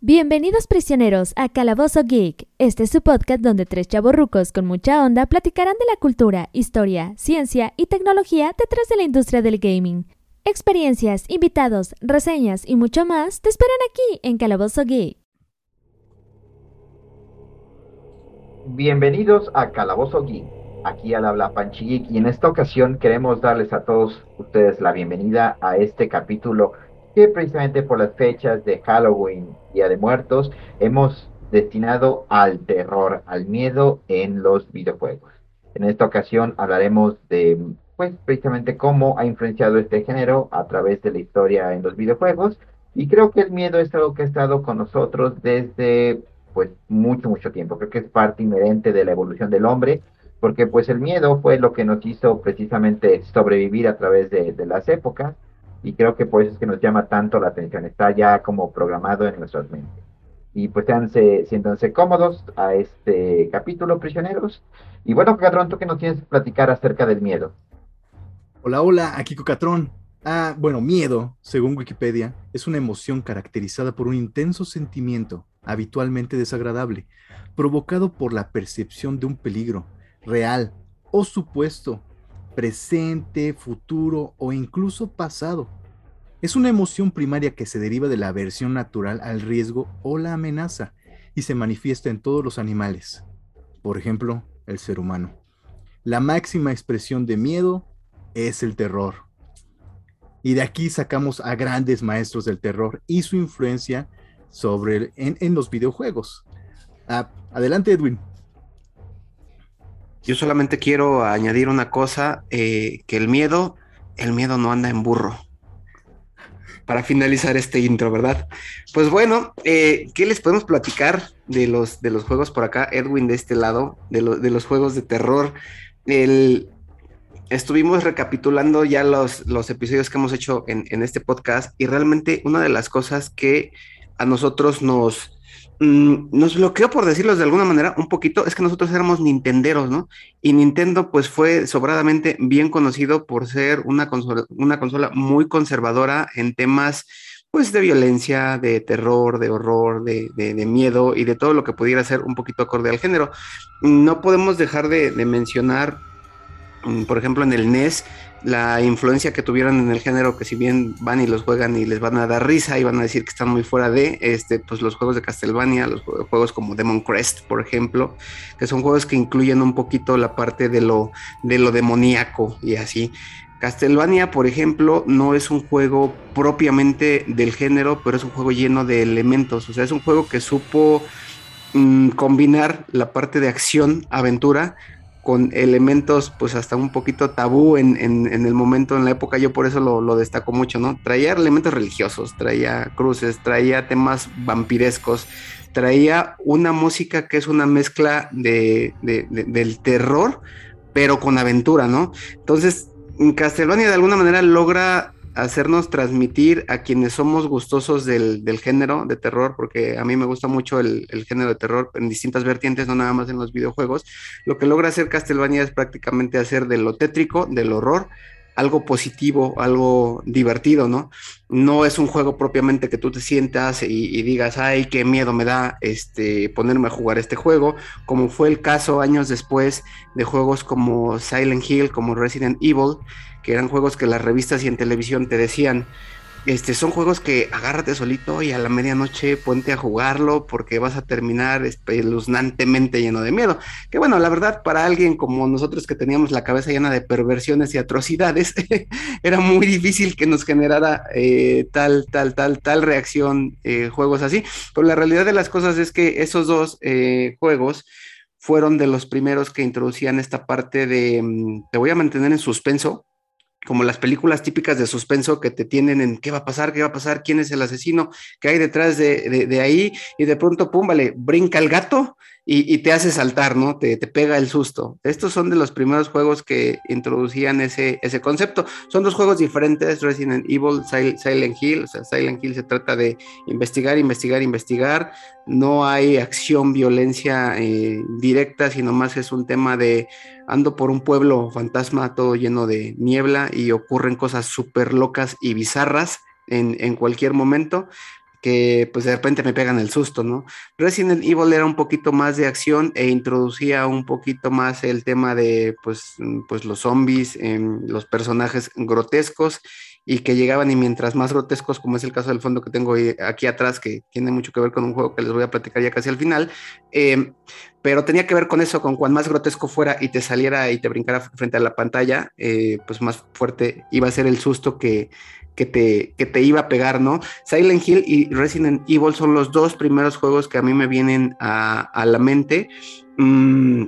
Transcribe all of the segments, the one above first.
Bienvenidos prisioneros a Calabozo Geek. Este es su podcast donde tres chavorrucos con mucha onda platicarán de la cultura, historia, ciencia y tecnología detrás de la industria del gaming. Experiencias, invitados, reseñas y mucho más te esperan aquí en Calabozo Geek. Bienvenidos a Calabozo Geek. Aquí al habla Panchi y en esta ocasión queremos darles a todos ustedes la bienvenida a este capítulo que precisamente por las fechas de Halloween, Día de Muertos, hemos destinado al terror, al miedo en los videojuegos. En esta ocasión hablaremos de, pues, precisamente cómo ha influenciado este género a través de la historia en los videojuegos. Y creo que el miedo es algo que ha estado con nosotros desde, pues, mucho, mucho tiempo. Creo que es parte inherente de la evolución del hombre, porque, pues, el miedo fue lo que nos hizo precisamente sobrevivir a través de, de las épocas y creo que por eso es que nos llama tanto la atención, está ya como programado en nuestras mentes. Y pues seanse, siéntanse cómodos a este capítulo, prisioneros. Y bueno, Cocatrón, ¿tú qué nos tienes que platicar acerca del miedo? Hola, hola, aquí Cocatrón. Ah, bueno, miedo, según Wikipedia, es una emoción caracterizada por un intenso sentimiento, habitualmente desagradable, provocado por la percepción de un peligro real o supuesto presente, futuro o incluso pasado. Es una emoción primaria que se deriva de la aversión natural al riesgo o la amenaza y se manifiesta en todos los animales, por ejemplo, el ser humano. La máxima expresión de miedo es el terror. Y de aquí sacamos a grandes maestros del terror y su influencia sobre en, los videojuegos. Ah, adelante, Edwin. Yo solamente quiero añadir una cosa, eh, que el miedo, el miedo no anda en burro. Para finalizar este intro, ¿verdad? Pues bueno, eh, ¿qué les podemos platicar de los, de los juegos por acá? Edwin de este lado, de, de los juegos de terror. El, estuvimos recapitulando ya los, los episodios que hemos hecho en, en este podcast y realmente una de las cosas que a nosotros nos, Mm, nos bloqueó, por decirlo de alguna manera, un poquito, es que nosotros éramos nintenderos, ¿no? Y Nintendo, pues, fue sobradamente bien conocido por ser una consola, una consola muy conservadora en temas, pues, de violencia, de terror, de horror, de, miedo y de todo lo que pudiera ser un poquito acorde al género. No podemos dejar de, de mencionar, por ejemplo, en el NES, la influencia que tuvieron en el género, que si bien van y los juegan y les van a dar risa y van a decir que están muy fuera de, este, pues los juegos de Castlevania, los juegos como Demon Crest, por ejemplo, que son juegos que incluyen un poquito la parte de lo, de lo demoníaco y así. Castlevania, por ejemplo, no es un juego propiamente del género, pero es un juego lleno de elementos, o sea, es un juego que supo mm, combinar la parte de acción, aventura, con elementos pues hasta un poquito tabú en, el momento, en la época, yo por eso lo, destaco mucho, ¿no? Traía elementos religiosos, traía cruces, traía temas vampirescos, traía una música que es una mezcla de, del terror, pero con aventura, ¿no? Entonces, Castlevania de alguna manera logra hacernos transmitir a quienes somos gustosos del, género de terror, porque a mí me gusta mucho el, género de terror en distintas vertientes, no nada más en los videojuegos. Lo que logra hacer Castlevania es prácticamente hacer de lo tétrico, del horror, algo positivo, algo divertido, ¿no? No es un juego propiamente que tú te sientas y, digas, ay, qué miedo me da este, ponerme a jugar este juego, como fue el caso años después de juegos como Silent Hill, como Resident Evil, que eran juegos que las revistas y en televisión te decían, este, son juegos que agárrate solito y a la medianoche ponte a jugarlo porque vas a terminar espeluznantemente lleno de miedo. Que bueno, la verdad, para alguien como nosotros que teníamos la cabeza llena de perversiones y atrocidades, era muy difícil que nos generara eh, tal, tal, tal, tal reacción, eh, juegos así. Pero la realidad de las cosas es que esos dos eh, juegos fueron de los primeros que introducían esta parte de mm, te voy a mantener en suspenso como las películas típicas de suspenso que te tienen en qué va a pasar, qué va a pasar, quién es el asesino, qué hay detrás de, ahí, y de pronto, pum, vale, brinca el gato y, te hace saltar, ¿no? Te, te, pega el susto. Estos son de los primeros juegos que introducían ese, ese concepto. Son dos juegos diferentes, Resident Evil, Silent Hill. O sea, Silent Hill se trata de investigar, investigar, investigar. No hay acción, violencia eh, directa, sino más es un tema de ando por un pueblo fantasma todo lleno de niebla y ocurren cosas súper locas y bizarras en, en cualquier momento que pues de repente me pegan el susto, ¿no? Resident Evil era un poquito más de acción e introducía un poquito más el tema de pues, mm, pues los zombies, los personajes grotescos y que llegaban y mientras más grotescos, como es el caso del fondo que tengo aquí atrás, que tiene mucho que ver con un juego que les voy a platicar ya casi al final, em, pero tenía que ver con eso, con cuan más grotesco fuera y te saliera y te brincara frente a la pantalla, eh, pues más fuerte iba a ser el susto que, que te, que te iba a pegar, ¿no? Silent Hill y Resident Evil son los dos primeros juegos que a mí me vienen a, la mente. Mm,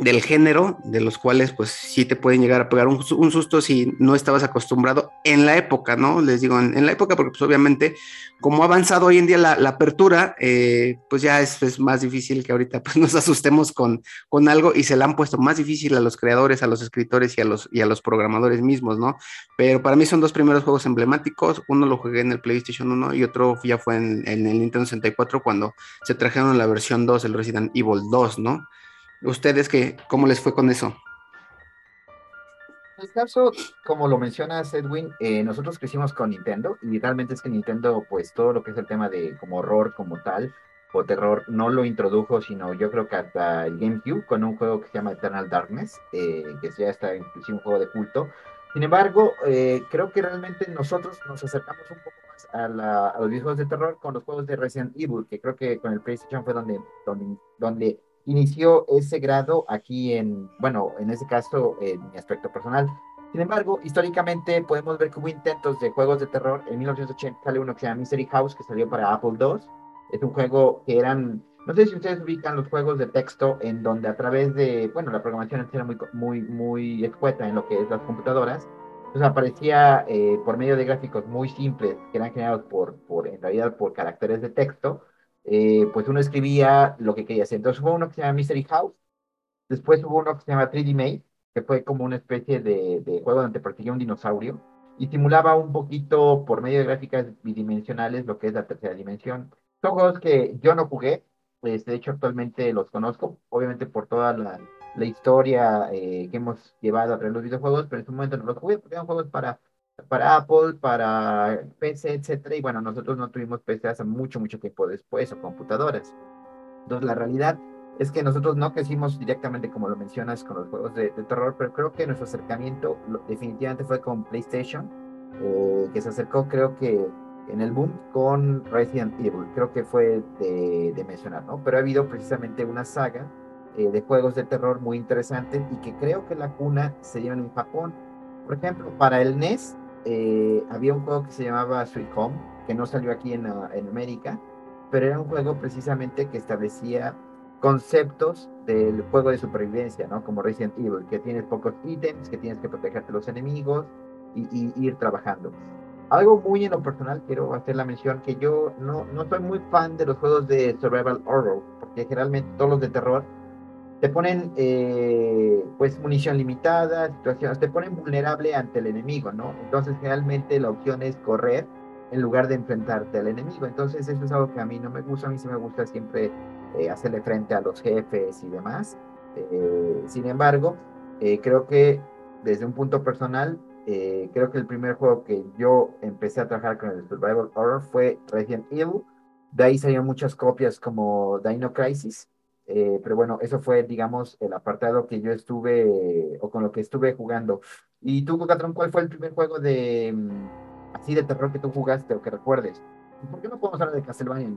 del género, de los cuales pues sí te pueden llegar a pegar un, susto si no estabas acostumbrado en la época, ¿no? Les digo, en, la época, porque pues obviamente como ha avanzado hoy en día la, apertura, eh, pues ya es, más difícil que ahorita pues nos asustemos con, con algo y se la han puesto más difícil a los creadores, a los escritores y a los, y a los programadores mismos, ¿no? Pero para mí son dos primeros juegos emblemáticos, uno lo jugué en el PlayStation 1 y otro ya fue en, en el Nintendo 64 cuando se trajeron la versión 2, el Resident Evil 2, ¿no? ¿Ustedes qué, cómo les fue con eso? En el caso, como lo mencionas, Edwin, eh, nosotros crecimos con Nintendo y realmente es que Nintendo, pues todo lo que es el tema de como horror como tal o terror, no lo introdujo, sino yo creo que hasta el GameCube con un juego que se llama Eternal Darkness, eh, que ya está inclusive un juego de culto. Sin embargo, eh, creo que realmente nosotros nos acercamos un poco más a, los videojuegos de terror con los juegos de Resident Evil, que creo que con el PlayStation fue donde, donde, donde inició ese grado aquí en, bueno, en ese caso, en mi aspecto personal. Sin embargo, históricamente podemos ver que hubo intentos de juegos de terror. En 1980 sale uno que se llama Mystery House, que salió para Apple II. Es un juego que eran, no sé si ustedes ubican los juegos de texto en donde a través de, bueno, la programación era muy, muy, muy escueta en lo que es las computadoras. Entonces aparecía eh, por medio de gráficos muy simples que eran generados por, por, en realidad, por caracteres de texto eh, pues uno escribía lo que quería hacer. Entonces hubo uno que se llama Mystery House, después hubo uno que se llama 3D Maze, que fue como una especie de, juego donde perseguía un dinosaurio y simulaba un poquito por medio de gráficas bidimensionales lo que es la tercera dimensión. Son juegos que yo no jugué, pues de hecho actualmente los conozco, obviamente por toda la, historia eh, que hemos llevado a través de los videojuegos, pero en su momento no los jugué porque eran juegos para para Apple, para PC, etcétera. Y bueno, nosotros no tuvimos PC hace mucho, mucho tiempo después o computadoras. Entonces, la realidad es que nosotros no crecimos directamente, como lo mencionas, con los juegos de, terror, pero creo que nuestro acercamiento definitivamente fue con PlayStation, eh, que se acercó, creo que en el boom con Resident Evil. Creo que fue de, mencionar, ¿no? Pero ha habido precisamente una saga eh, de juegos de terror muy interesantes y que creo que la cuna se dio en Japón. Por ejemplo, para el NES eh, había un juego que se llamaba Sweet Home, que no salió aquí en, ah, en América, pero era un juego precisamente que establecía conceptos del juego de supervivencia, ¿no? Como Resident Evil, que tienes pocos ítems, que tienes que protegerte de los enemigos y, ir trabajando. Algo muy en lo personal, quiero hacer la mención que yo no, no soy muy fan de los juegos de survival horror, porque generalmente todos los de terror te ponen eh, pues munición limitada, situaciones, te ponen vulnerable ante el enemigo, ¿no? Entonces generalmente la opción es correr en lugar de enfrentarte al enemigo. Entonces eso es algo que a mí no me gusta, a mí sí me gusta siempre eh, hacerle frente a los jefes y demás. Eh, sin embargo, creo que desde un punto personal, creo que el primer juego que yo empecé a trabajar con el Survival Horror fue Resident Evil. De ahí salieron muchas copias como Dino Crisis, eh, pero bueno, eso fue, digamos, el apartado que yo estuve, o con lo que estuve jugando. ¿Y tú, Cocatrón, cuál fue el primer juego de, mm, así de terror que tú jugaste o que recuerdes? ¿Por qué no podemos hablar de Castlevania?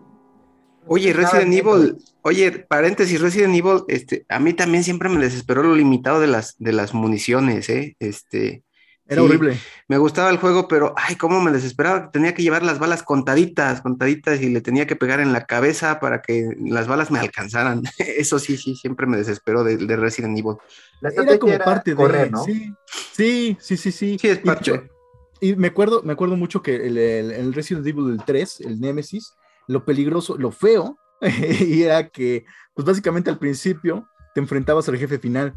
Oye, Resident Evil, oye, paréntesis, Resident Evil, este, a mí también siempre me desesperó lo limitado de las, de las municiones, ¿eh? Este, era horrible. Me gustaba el juego, pero ay, cómo me desesperaba. Tenía que llevar las balas contaditas, contaditas y le tenía que pegar en la cabeza para que las balas me alcanzaran. Eso sí, sí, siempre me desesperó de, Resident Evil. era como parte de. ¿no? Sí, sí, sí, sí. Sí, sí es parte. Y, me, acuerdo, me acuerdo mucho que el, el, Resident Evil 3, el Nemesis, lo peligroso, lo feo y era que, pues básicamente al principio te enfrentabas al jefe final.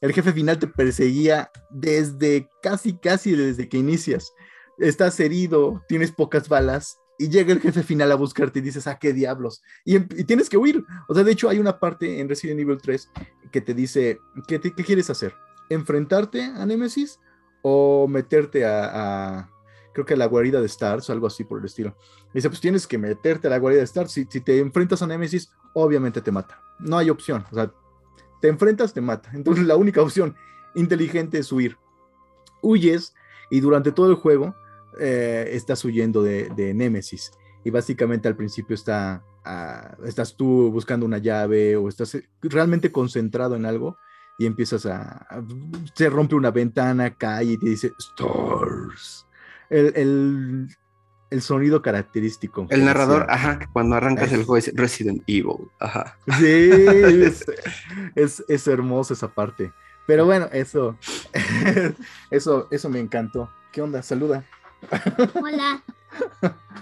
El jefe final te perseguía desde casi, casi desde que inicias. Estás herido, tienes pocas balas y llega el jefe final a buscarte y dices, ah, qué diablos. Y, em- y tienes que huir. O sea, de hecho hay una parte en Resident Evil 3 que te dice, ¿qué, quieres hacer? ¿Enfrentarte a Nemesis o meterte a, a- creo que a la guarida de Stars o algo así por el estilo? Y dice, pues tienes que meterte a la guarida de Stars. Si, si te enfrentas a Nemesis, obviamente te mata. No hay opción. O sea, te enfrentas, te mata. Entonces la única opción inteligente es huir. Huyes y durante todo el juego eh, estás huyendo de, de Nemesis. Y básicamente al principio está, ah, estás tú buscando una llave o estás eh, realmente concentrado en algo y empiezas a, Se rompe una ventana, cae y te dice Stars. El- el sonido característico. El narrador, Decía. ajá, que cuando arrancas el juego es Resident Evil, ajá. Sí, es, es, es hermoso esa parte. Pero bueno, eso, eso, eso me encantó. ¿Qué onda? Saluda. Hola.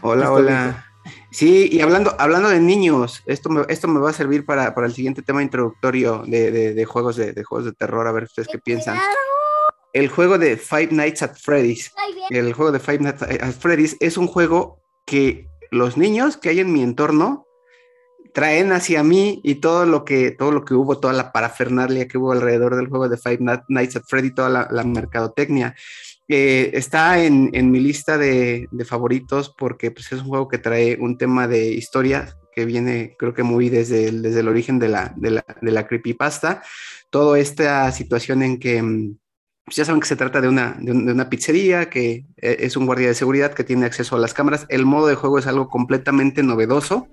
Hola, hola. Sí, y hablando, hablando de niños, esto me, esto me va a servir para, para el siguiente tema introductorio de, de- de juegos de, de juegos de terror, a ver ustedes qué piensan. El juego de Five Nights at Freddy's. El juego de Five Nights at Freddy's es un juego que los niños que hay en mi entorno traen hacia mí y todo lo que, todo lo que hubo, toda la parafernalia que hubo alrededor del juego de Five Nights at Freddy, toda la, la mercadotecnia. Eh, está en, en mi lista de, de favoritos porque pues, es un juego que trae un tema de historia que viene creo que muy desde el, desde el origen de la, de, la, de la creepypasta. Toda esta situación en que mm, pues ya saben que se trata de una, de, un- de una pizzería, que eh, es un guardia de seguridad que tiene acceso a las cámaras. El modo de juego es algo completamente novedoso.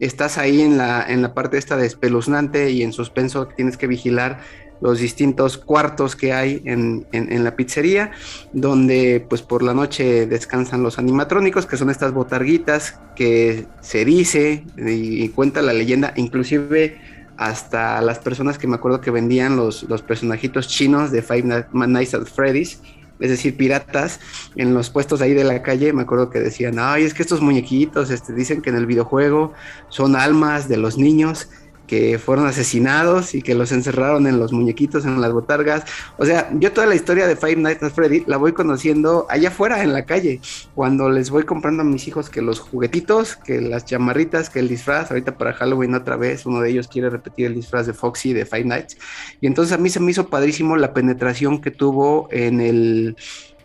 Estás ahí en la, en la parte esta de espeluznante y en suspenso, tienes que vigilar los distintos cuartos que hay en, en- la pizzería, donde pues por la noche descansan los animatrónicos, que son estas botarguitas que se dice y cuenta la leyenda, inclusive hasta las personas que me acuerdo que vendían los, los personajitos chinos de Five Night- Nights at Freddy's, es decir, piratas, en los puestos ahí de la calle, me acuerdo que decían, ay, es que estos muñequitos, este, dicen que en el videojuego son almas de los niños que fueron asesinados y que los encerraron en los muñequitos, en las botargas. O sea, yo toda la historia de Five Nights at Freddy la voy conociendo allá afuera en la calle, cuando les voy comprando a mis hijos que los juguetitos, que las chamarritas, que el disfraz, ahorita para Halloween otra vez, uno de ellos quiere repetir el disfraz de Foxy de Five Nights. Y entonces a mí se me hizo padrísimo la penetración que tuvo en el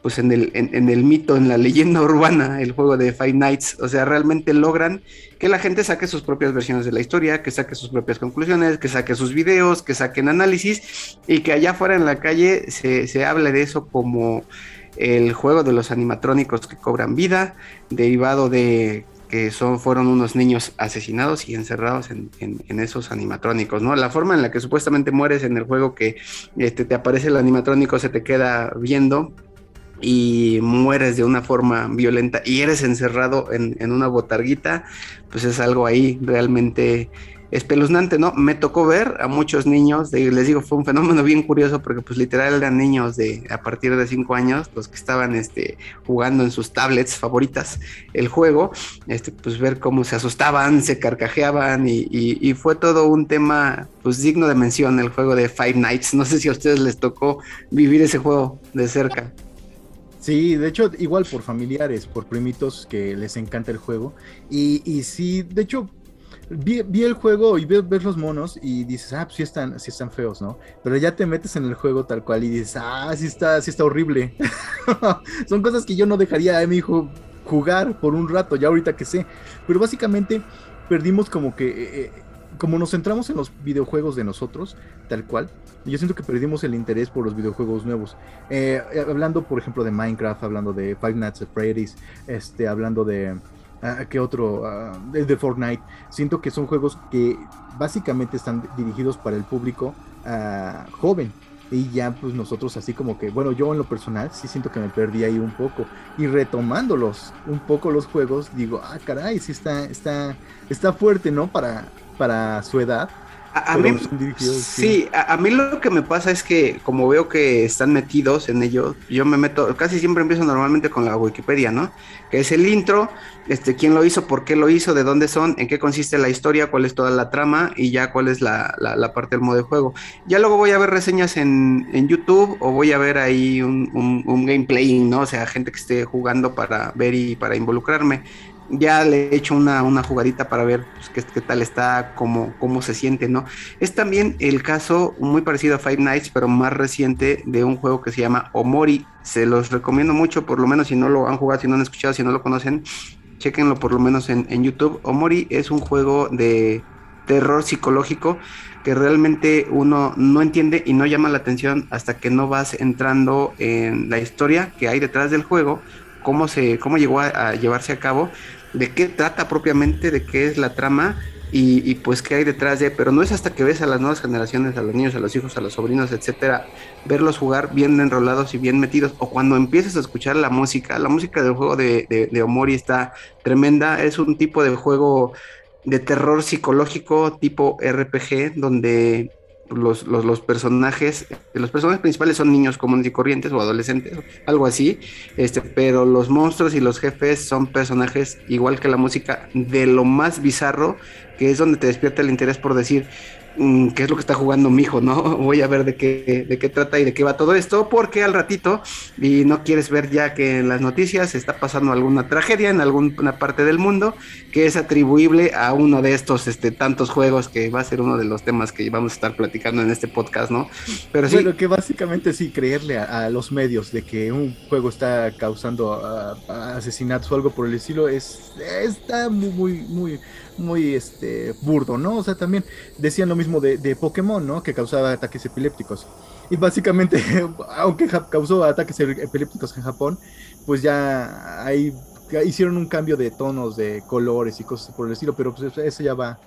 pues en el, en, en el mito, en la leyenda urbana, el juego de Five Nights, o sea, realmente logran que la gente saque sus propias versiones de la historia, que saque sus propias conclusiones, que saque sus videos, que saquen análisis y que allá afuera en la calle se, se hable de eso como el juego de los animatrónicos que cobran vida, derivado de que son, fueron unos niños asesinados y encerrados en, en, en, esos animatrónicos, ¿no? La forma en la que supuestamente mueres en el juego que este, te aparece el animatrónico, se te queda viendo y mueres de una forma violenta y eres encerrado en, en, una botarguita, pues es algo ahí realmente espeluznante, ¿no? Me tocó ver a muchos niños, les digo, fue un fenómeno bien curioso porque pues literal eran niños de a partir de 5 años, los que estaban este, jugando en sus tablets favoritas el juego, este, pues ver cómo se asustaban, se carcajeaban y, y, y fue todo un tema pues digno de mención el juego de Five Nights. No sé si a ustedes les tocó vivir ese juego de cerca. Sí, de hecho, igual por familiares, por primitos que les encanta el juego. Y, y sí, de hecho, vi, vi el juego y ves, los monos y dices, ah, pues sí están, sí están feos, ¿no? Pero ya te metes en el juego tal cual y dices, ah, sí está, sí está horrible. Son cosas que yo no dejaría a mi hijo jugar por un rato, ya ahorita que sé. Pero básicamente perdimos como que... Eh, como nos centramos en los videojuegos de nosotros, tal cual, yo siento que perdimos el interés por los videojuegos nuevos. Eh, hablando, por ejemplo, de Minecraft, hablando de Five Nights at Freddy's, este, hablando de. Uh, ¿Qué otro? Uh, de, Fortnite. Siento que son juegos que básicamente están dirigidos para el público uh, joven. Y ya, pues nosotros, así como que, bueno, yo en lo personal sí siento que me perdí ahí un poco. Y retomándolos un poco los juegos, digo, ah, caray, sí está, está, está fuerte, ¿no? Para, para su edad. A, mí, sí, a, mí lo que me pasa es que como veo que están metidos en ello, yo me meto, casi siempre empiezo normalmente con la Wikipedia, ¿no? Que es el intro, este, quién lo hizo, por qué lo hizo, de dónde son, en qué consiste la historia, cuál es toda la trama y ya cuál es la, parte del modo de juego. Ya luego voy a ver reseñas en, YouTube o voy a ver ahí un, un, un gameplay, ¿no? O sea, gente que esté jugando para ver y para involucrarme ya le he hecho una, jugadita para ver pues, qué, tal está, cómo, cómo se siente, ¿no? Es también el caso muy parecido a Five Nights, pero más reciente de un juego que se llama Omori. Se los recomiendo mucho, por lo menos si no lo han jugado, si no han escuchado, si no lo conocen, chequenlo por lo menos en, en YouTube. Omori es un juego de terror psicológico que realmente uno no entiende y no llama la atención hasta que no vas entrando en la historia que hay detrás del juego cómo, se, cómo llegó a, llevarse a cabo, de qué trata propiamente, de qué es la trama y, pues qué hay detrás de, pero no es hasta que ves a las nuevas generaciones, a los niños, a los hijos, a los sobrinos, etcétera, verlos jugar bien enrolados y bien metidos, o cuando empiezas a escuchar la música, la música del juego de, de, de Omori está tremenda, es un tipo de juego de terror psicológico tipo RPG, donde los, los, personajes, los personajes principales son niños comunes y corrientes o adolescentes, algo así, este, pero los monstruos y los jefes son personajes igual que la música de lo más bizarro, que es donde te despierta el interés por decir, qué es lo que está jugando mi hijo, ¿no? Voy a ver de qué, de qué trata y de qué va todo esto, porque al ratito, y no quieres ver ya que en las noticias está pasando alguna tragedia en alguna parte del mundo que es atribuible a uno de estos este, tantos juegos que va a ser uno de los temas que vamos a estar platicando en este podcast, ¿no? Pero sí. Bueno, que básicamente sí, creerle a, los medios de que un juego está causando asesinatos o algo por el estilo es está muy, muy, muy muy este burdo, ¿no? O sea, también decían lo mismo de, de Pokémon, ¿no? Que causaba ataques epilépticos. Y básicamente, aunque causó ataques epilépticos en Japón, pues ya ahí hicieron un cambio de tonos, de colores y cosas por el estilo, pero pues eso ya va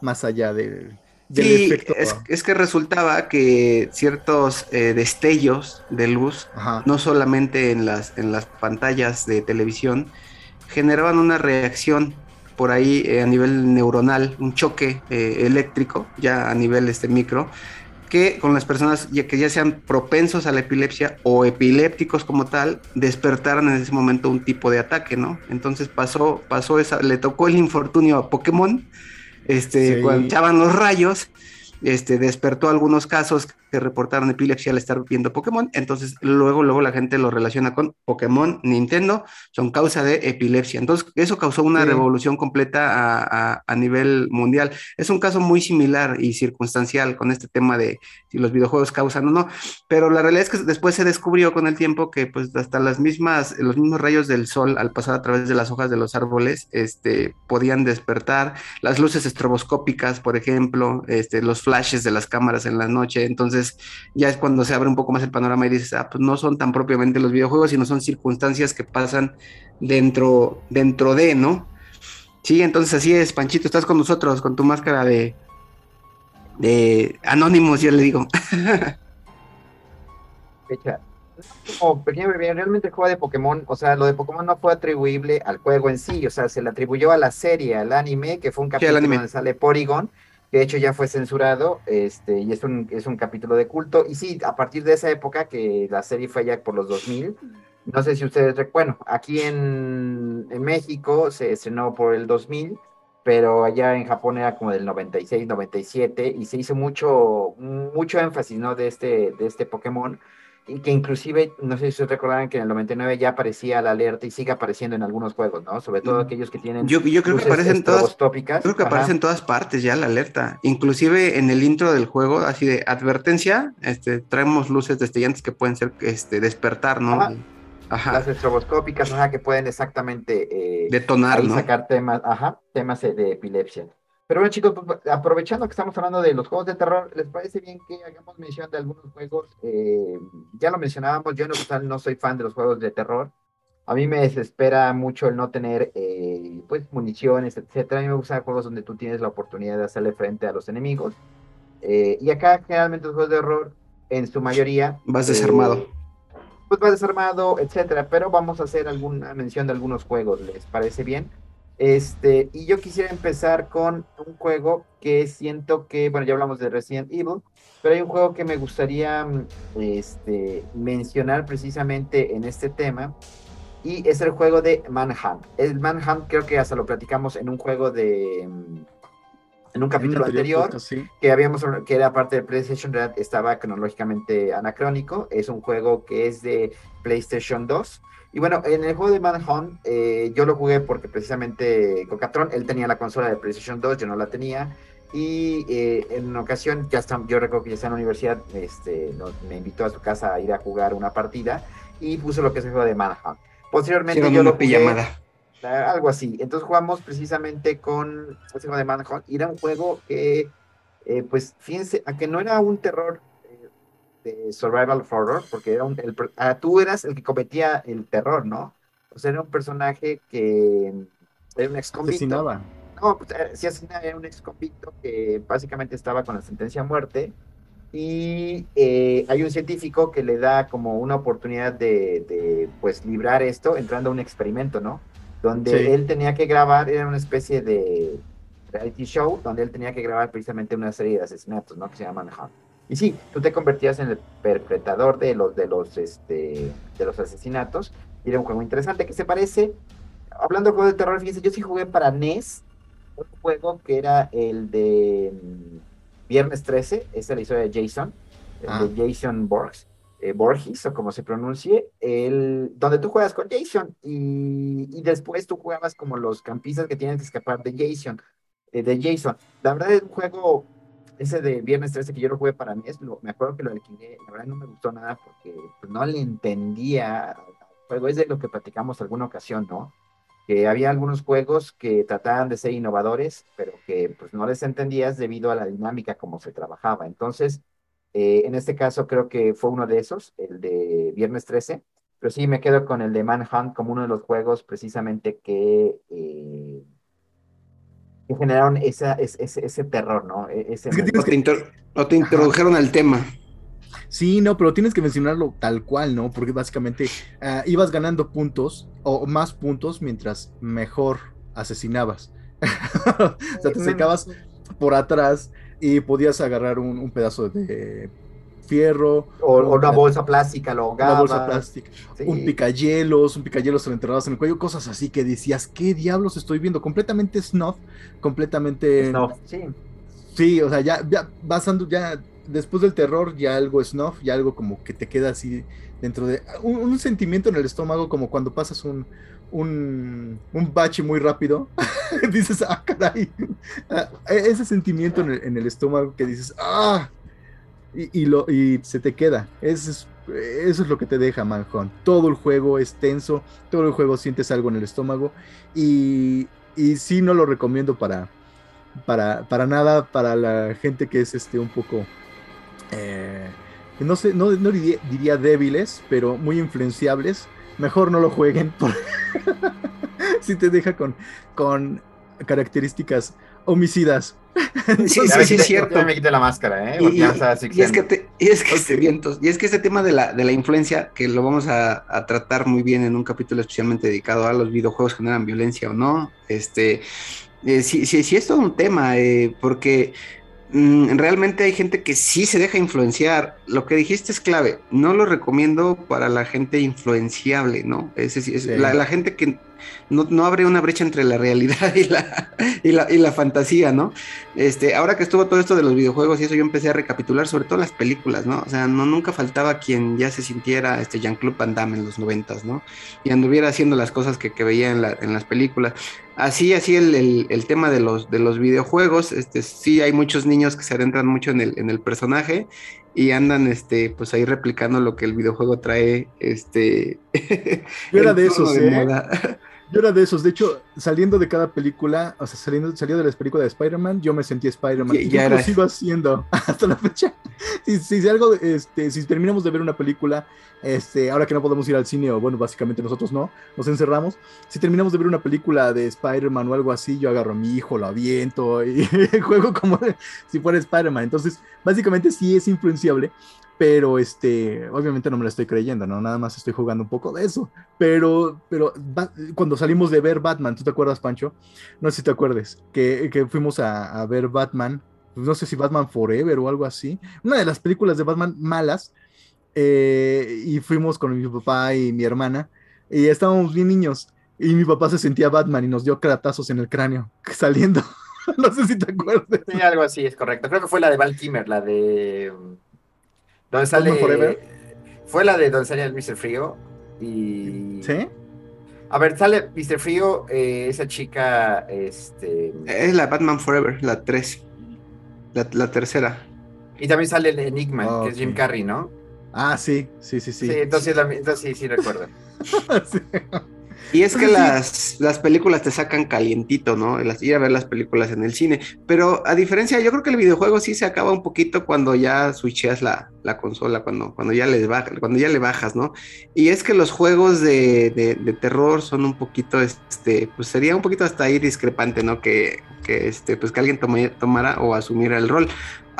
más allá de, del efecto. Es, es, que resultaba que ciertos eh, destellos de luz, no solamente en las, en las pantallas de televisión, generaban una reacción por ahí eh, a nivel neuronal, un choque eh, eléctrico, ya a nivel este micro, que con las personas ya que ya sean propensos a la epilepsia o epilépticos como tal, despertaran en ese momento un tipo de ataque, ¿no? Entonces pasó, pasó esa, le tocó el infortunio a Pokémon, este, cuando echaban los rayos, este, despertó algunos casos que reportaron epilepsia al estar viendo Pokémon. Entonces, luego, luego la gente lo relaciona con Pokémon, Nintendo, son causa de epilepsia. Entonces, eso causó una revolución completa a, nivel mundial. Es un caso muy similar y circunstancial con este tema de si los videojuegos causan o no. Pero la realidad es que después se descubrió con el tiempo que, pues, hasta las mismas, los mismos rayos del sol al pasar a través de las hojas de los árboles, este, podían despertar. Las luces estroboscópicas, por ejemplo, este, los flashes de las cámaras en la noche. Entonces, ya es cuando se abre un poco más el panorama y dices, ah, pues no son tan propiamente los videojuegos, sino son circunstancias que pasan dentro, dentro de, ¿no? Sí, entonces así es, Panchito, estás con nosotros, con tu máscara de, de Anónimos, yo le digo. Como pequeño bebé, realmente el juego de Pokémon, o sea, lo de Pokémon no fue atribuible al juego en sí, o sea, se le atribuyó a la serie, al anime, que fue un capítulo donde sale Porygon, que de hecho ya fue censurado, este, y es un, es un capítulo de culto. Y sí, a partir de esa época, que la serie fue ya por los 2000, no sé si ustedes, bueno, aquí en, en México se estrenó por el 2000, pero allá en Japón era como del 96, 97, y se hizo mucho, mucho énfasis, ¿no? De este, de este Pokémon que inclusive, no sé si ustedes recordarán que en el 99 ya aparecía la alerta y sigue apareciendo en algunos juegos, ¿no? Sobre todo aquellos que tienen yo, yo creo que aparecen todas creo que aparece en todas partes ya la alerta, inclusive en el intro del juego, así de advertencia, este, traemos luces destellantes que pueden ser este, despertar, ¿no? Ajá. Las estroboscópicas, ajá, que pueden exactamente eh, detonar, ¿no? sacar temas, ajá, temas de epilepsia. Pero bueno, chicos, pues, aprovechando que estamos hablando de los juegos de terror, ¿les parece bien que hagamos mención de algunos juegos? Eh, ya lo mencionábamos, yo no, no soy fan de los juegos de terror. A mí me desespera mucho el no tener eh, pues municiones, etcétera. A mí me gustan juegos donde tú tienes la oportunidad de hacerle frente a los enemigos. Eh, y acá generalmente los juegos de terror, en su mayoría... Vas desarmado. pues vas desarmado, etcétera. Pero vamos a hacer alguna mención de algunos juegos, ¿les parece bien? Este, y yo quisiera empezar con un juego que siento que, bueno, ya hablamos de Resident Evil, pero hay un juego que me gustaría mm, este, mencionar precisamente en este tema, y es el juego de Manhunt. El Manhunt creo que hasta lo platicamos en un juego de... En un capítulo anterior, podcast, sí. que habíamos que era parte de PlayStation, Red, estaba cronológicamente anacrónico. Es un juego que es de PlayStation 2. Y bueno, en el juego de Manhunt, eh, yo lo jugué porque precisamente Cocatron, él tenía la consola de PlayStation 2, yo no la tenía. Y eh, en una ocasión, ya está, yo recuerdo que ya está en la universidad, este, nos- me invitó a su casa a ir a jugar una partida y puso lo que es el juego de Manhunt. Posteriormente Hicieron yo lo jugué, pijamada. Ah, Algo así. Entonces jugamos precisamente con ese juego de Manhunt. Y era un juego que, eh, pues, fíjense, a que no era un terror eh, de survival horror, porque era un, el ah, tú eras el que cometía el terror, ¿no? O sea, era un personaje que mm, era un ex convicto. Asesinaba. No, pues, eh, sí asesinaba, era un ex convicto que básicamente estaba con la sentencia a muerte. Y eh, hay un científico que le da como una oportunidad de, de, pues librar esto entrando a un experimento, ¿no? Donde Sí. él tenía que grabar, era una especie de reality show, donde él tenía que grabar precisamente una serie de asesinatos, ¿no? Que se llaman Hunt. Y sí, tú te convertías en el perpetrador de los, de los, este, de los asesinatos. Y era un juego interesante que se parece, hablando de juegos de terror, fíjense, yo sí jugué para NES un juego que era el de mm, Viernes 13, esa es la historia de Jason, el Ah. de Jason Borges, eh, Borges o como se pronuncie, el, donde tú juegas con Jason y, y después tú jugabas como los campistas que tienen que escapar de Jason, eh, de Jason. La verdad es un juego, ese de Viernes 13 que yo lo jugué para mí, es lo, me acuerdo que lo alquilé, la verdad no me gustó nada porque pues, no le entendía al juego, es de lo que platicamos alguna ocasión, ¿no? que había algunos juegos que trataban de ser innovadores, pero que pues no les entendías debido a la dinámica como se trabajaba. Entonces, eh, en este caso creo que fue uno de esos, el de Viernes 13, pero sí me quedo con el de Manhunt como uno de los juegos precisamente que, eh, que generaron esa, es- ese, ese terror, ¿no? E- Ese Es que tienes te, intro- o te introdujeron al tema. Sí, no, pero tienes que mencionarlo tal cual, ¿no? Porque básicamente ah, ibas ganando puntos o más puntos mientras mejor asesinabas. o sea, te secabas por atrás y podías agarrar un, un pedazo de fierro, O, o una un- bolsa plástica, lo una bolsa plástica, Sí. un picayelos, un picayelos te lo enterrabas en el cuello, cosas así que decías, ¿qué diablos estoy viendo? Completamente snuff, completamente... No, sí. Sí, o sea, ya, ya pasando, ya después del terror, ya algo snuff, ya algo como que te queda así dentro de un, un sentimiento en el estómago, como cuando pasas un, un, un bache muy rápido, dices, ah, caray, Ah, e- ese sentimiento en el, en el estómago que dices, ah, y, lo, y se te queda. Eso es, eso es lo que te deja Manhunt. Todo el juego es tenso, todo el juego sientes algo en el estómago y, y sí no lo recomiendo para, para, para nada para la gente que es este un poco eh, no sé, no, no diría débiles, pero muy influenciables. Mejor no lo jueguen porque si te deja con, con características homicidas. Sí, sí, sí, es cierto. me quité la máscara, ¿eh? Y, es que te- y es que este vientos, y es que este tema de la, de la influencia, que lo vamos a, a tratar muy bien en un capítulo especialmente dedicado a los videojuegos generan violencia o no, este, eh, sí, sí, sí es todo un tema, eh, porque realmente hay gente que sí se deja influenciar. Lo que dijiste es clave. No lo recomiendo para la gente influenciable, ¿no? Es, decir, es Sí. la, la gente que no, no abre una brecha entre la realidad y la, y la, y la fantasía, ¿no? Este, ahora que estuvo todo esto de los videojuegos y eso, yo empecé a recapitular sobre todo las películas, ¿no? O sea, no nunca faltaba quien ya se sintiera este Jean-Claude Van Damme en los noventas, ¿no? Y anduviera haciendo las cosas que, que veía en, la- en las películas. Así, así el, el- el tema de los, de los videojuegos, este, sí hay muchos niños que se adentran mucho en el, en el personaje y andan, este, pues ahí replicando lo que el videojuego trae, este... Yo era de esos, ¿eh? moda. Yo era de esos, de hecho, saliendo de cada película, o sea, saliendo, saliendo de la película de Spider-Man, yo me sentí Spider-Man. Y ya lo sigo haciendo hasta la fecha. Si, si, si algo, este, si terminamos de ver una película, este, ahora que no podemos ir al cine, o bueno, básicamente nosotros no, nos encerramos. Si terminamos de ver una película de Spider-Man o algo así, yo agarro a mi hijo, lo aviento y juego como si fuera Spider-Man. Entonces, básicamente sí es influenciable. Pero este, obviamente no me lo estoy creyendo, ¿no? Nada más estoy jugando un poco de eso. Pero, pero cuando salimos de ver Batman, ¿tú te acuerdas, Pancho? No sé si te acuerdes, que, que fuimos a, a, ver Batman, pues no sé si Batman Forever o algo así, una de las películas de Batman malas, eh, y fuimos con mi papá y mi hermana, y estábamos bien niños, y mi papá se sentía Batman y nos dio cratazos en el cráneo, saliendo. no sé si te acuerdas. Sí, algo así, es correcto. Creo que fue la de Val Kimmer, la de donde sale. Forever? Fue la de donde salía el Mr. Frío. Y. ¿Sí? A ver, sale Mr. Frío, eh, esa chica. Este... Es la Batman Forever, la 3. La, tercera. Y también sale el Enigma, que es Jim Carrey, ¿no? Ah, sí, sí, sí, sí. Sí, entonces, entonces sí, sí recuerdo. sí. Y es que las, las, películas te sacan calientito, ¿no? ir a ver las películas en el cine. Pero a diferencia, yo creo que el videojuego sí se acaba un poquito cuando ya switcheas la, la consola, cuando, cuando, ya les baja, cuando ya le bajas, ¿no? Y es que los juegos de, de, terror son un poquito, este, pues sería un poquito hasta ahí discrepante, ¿no? Que, que este, pues que alguien tomara o asumiera el rol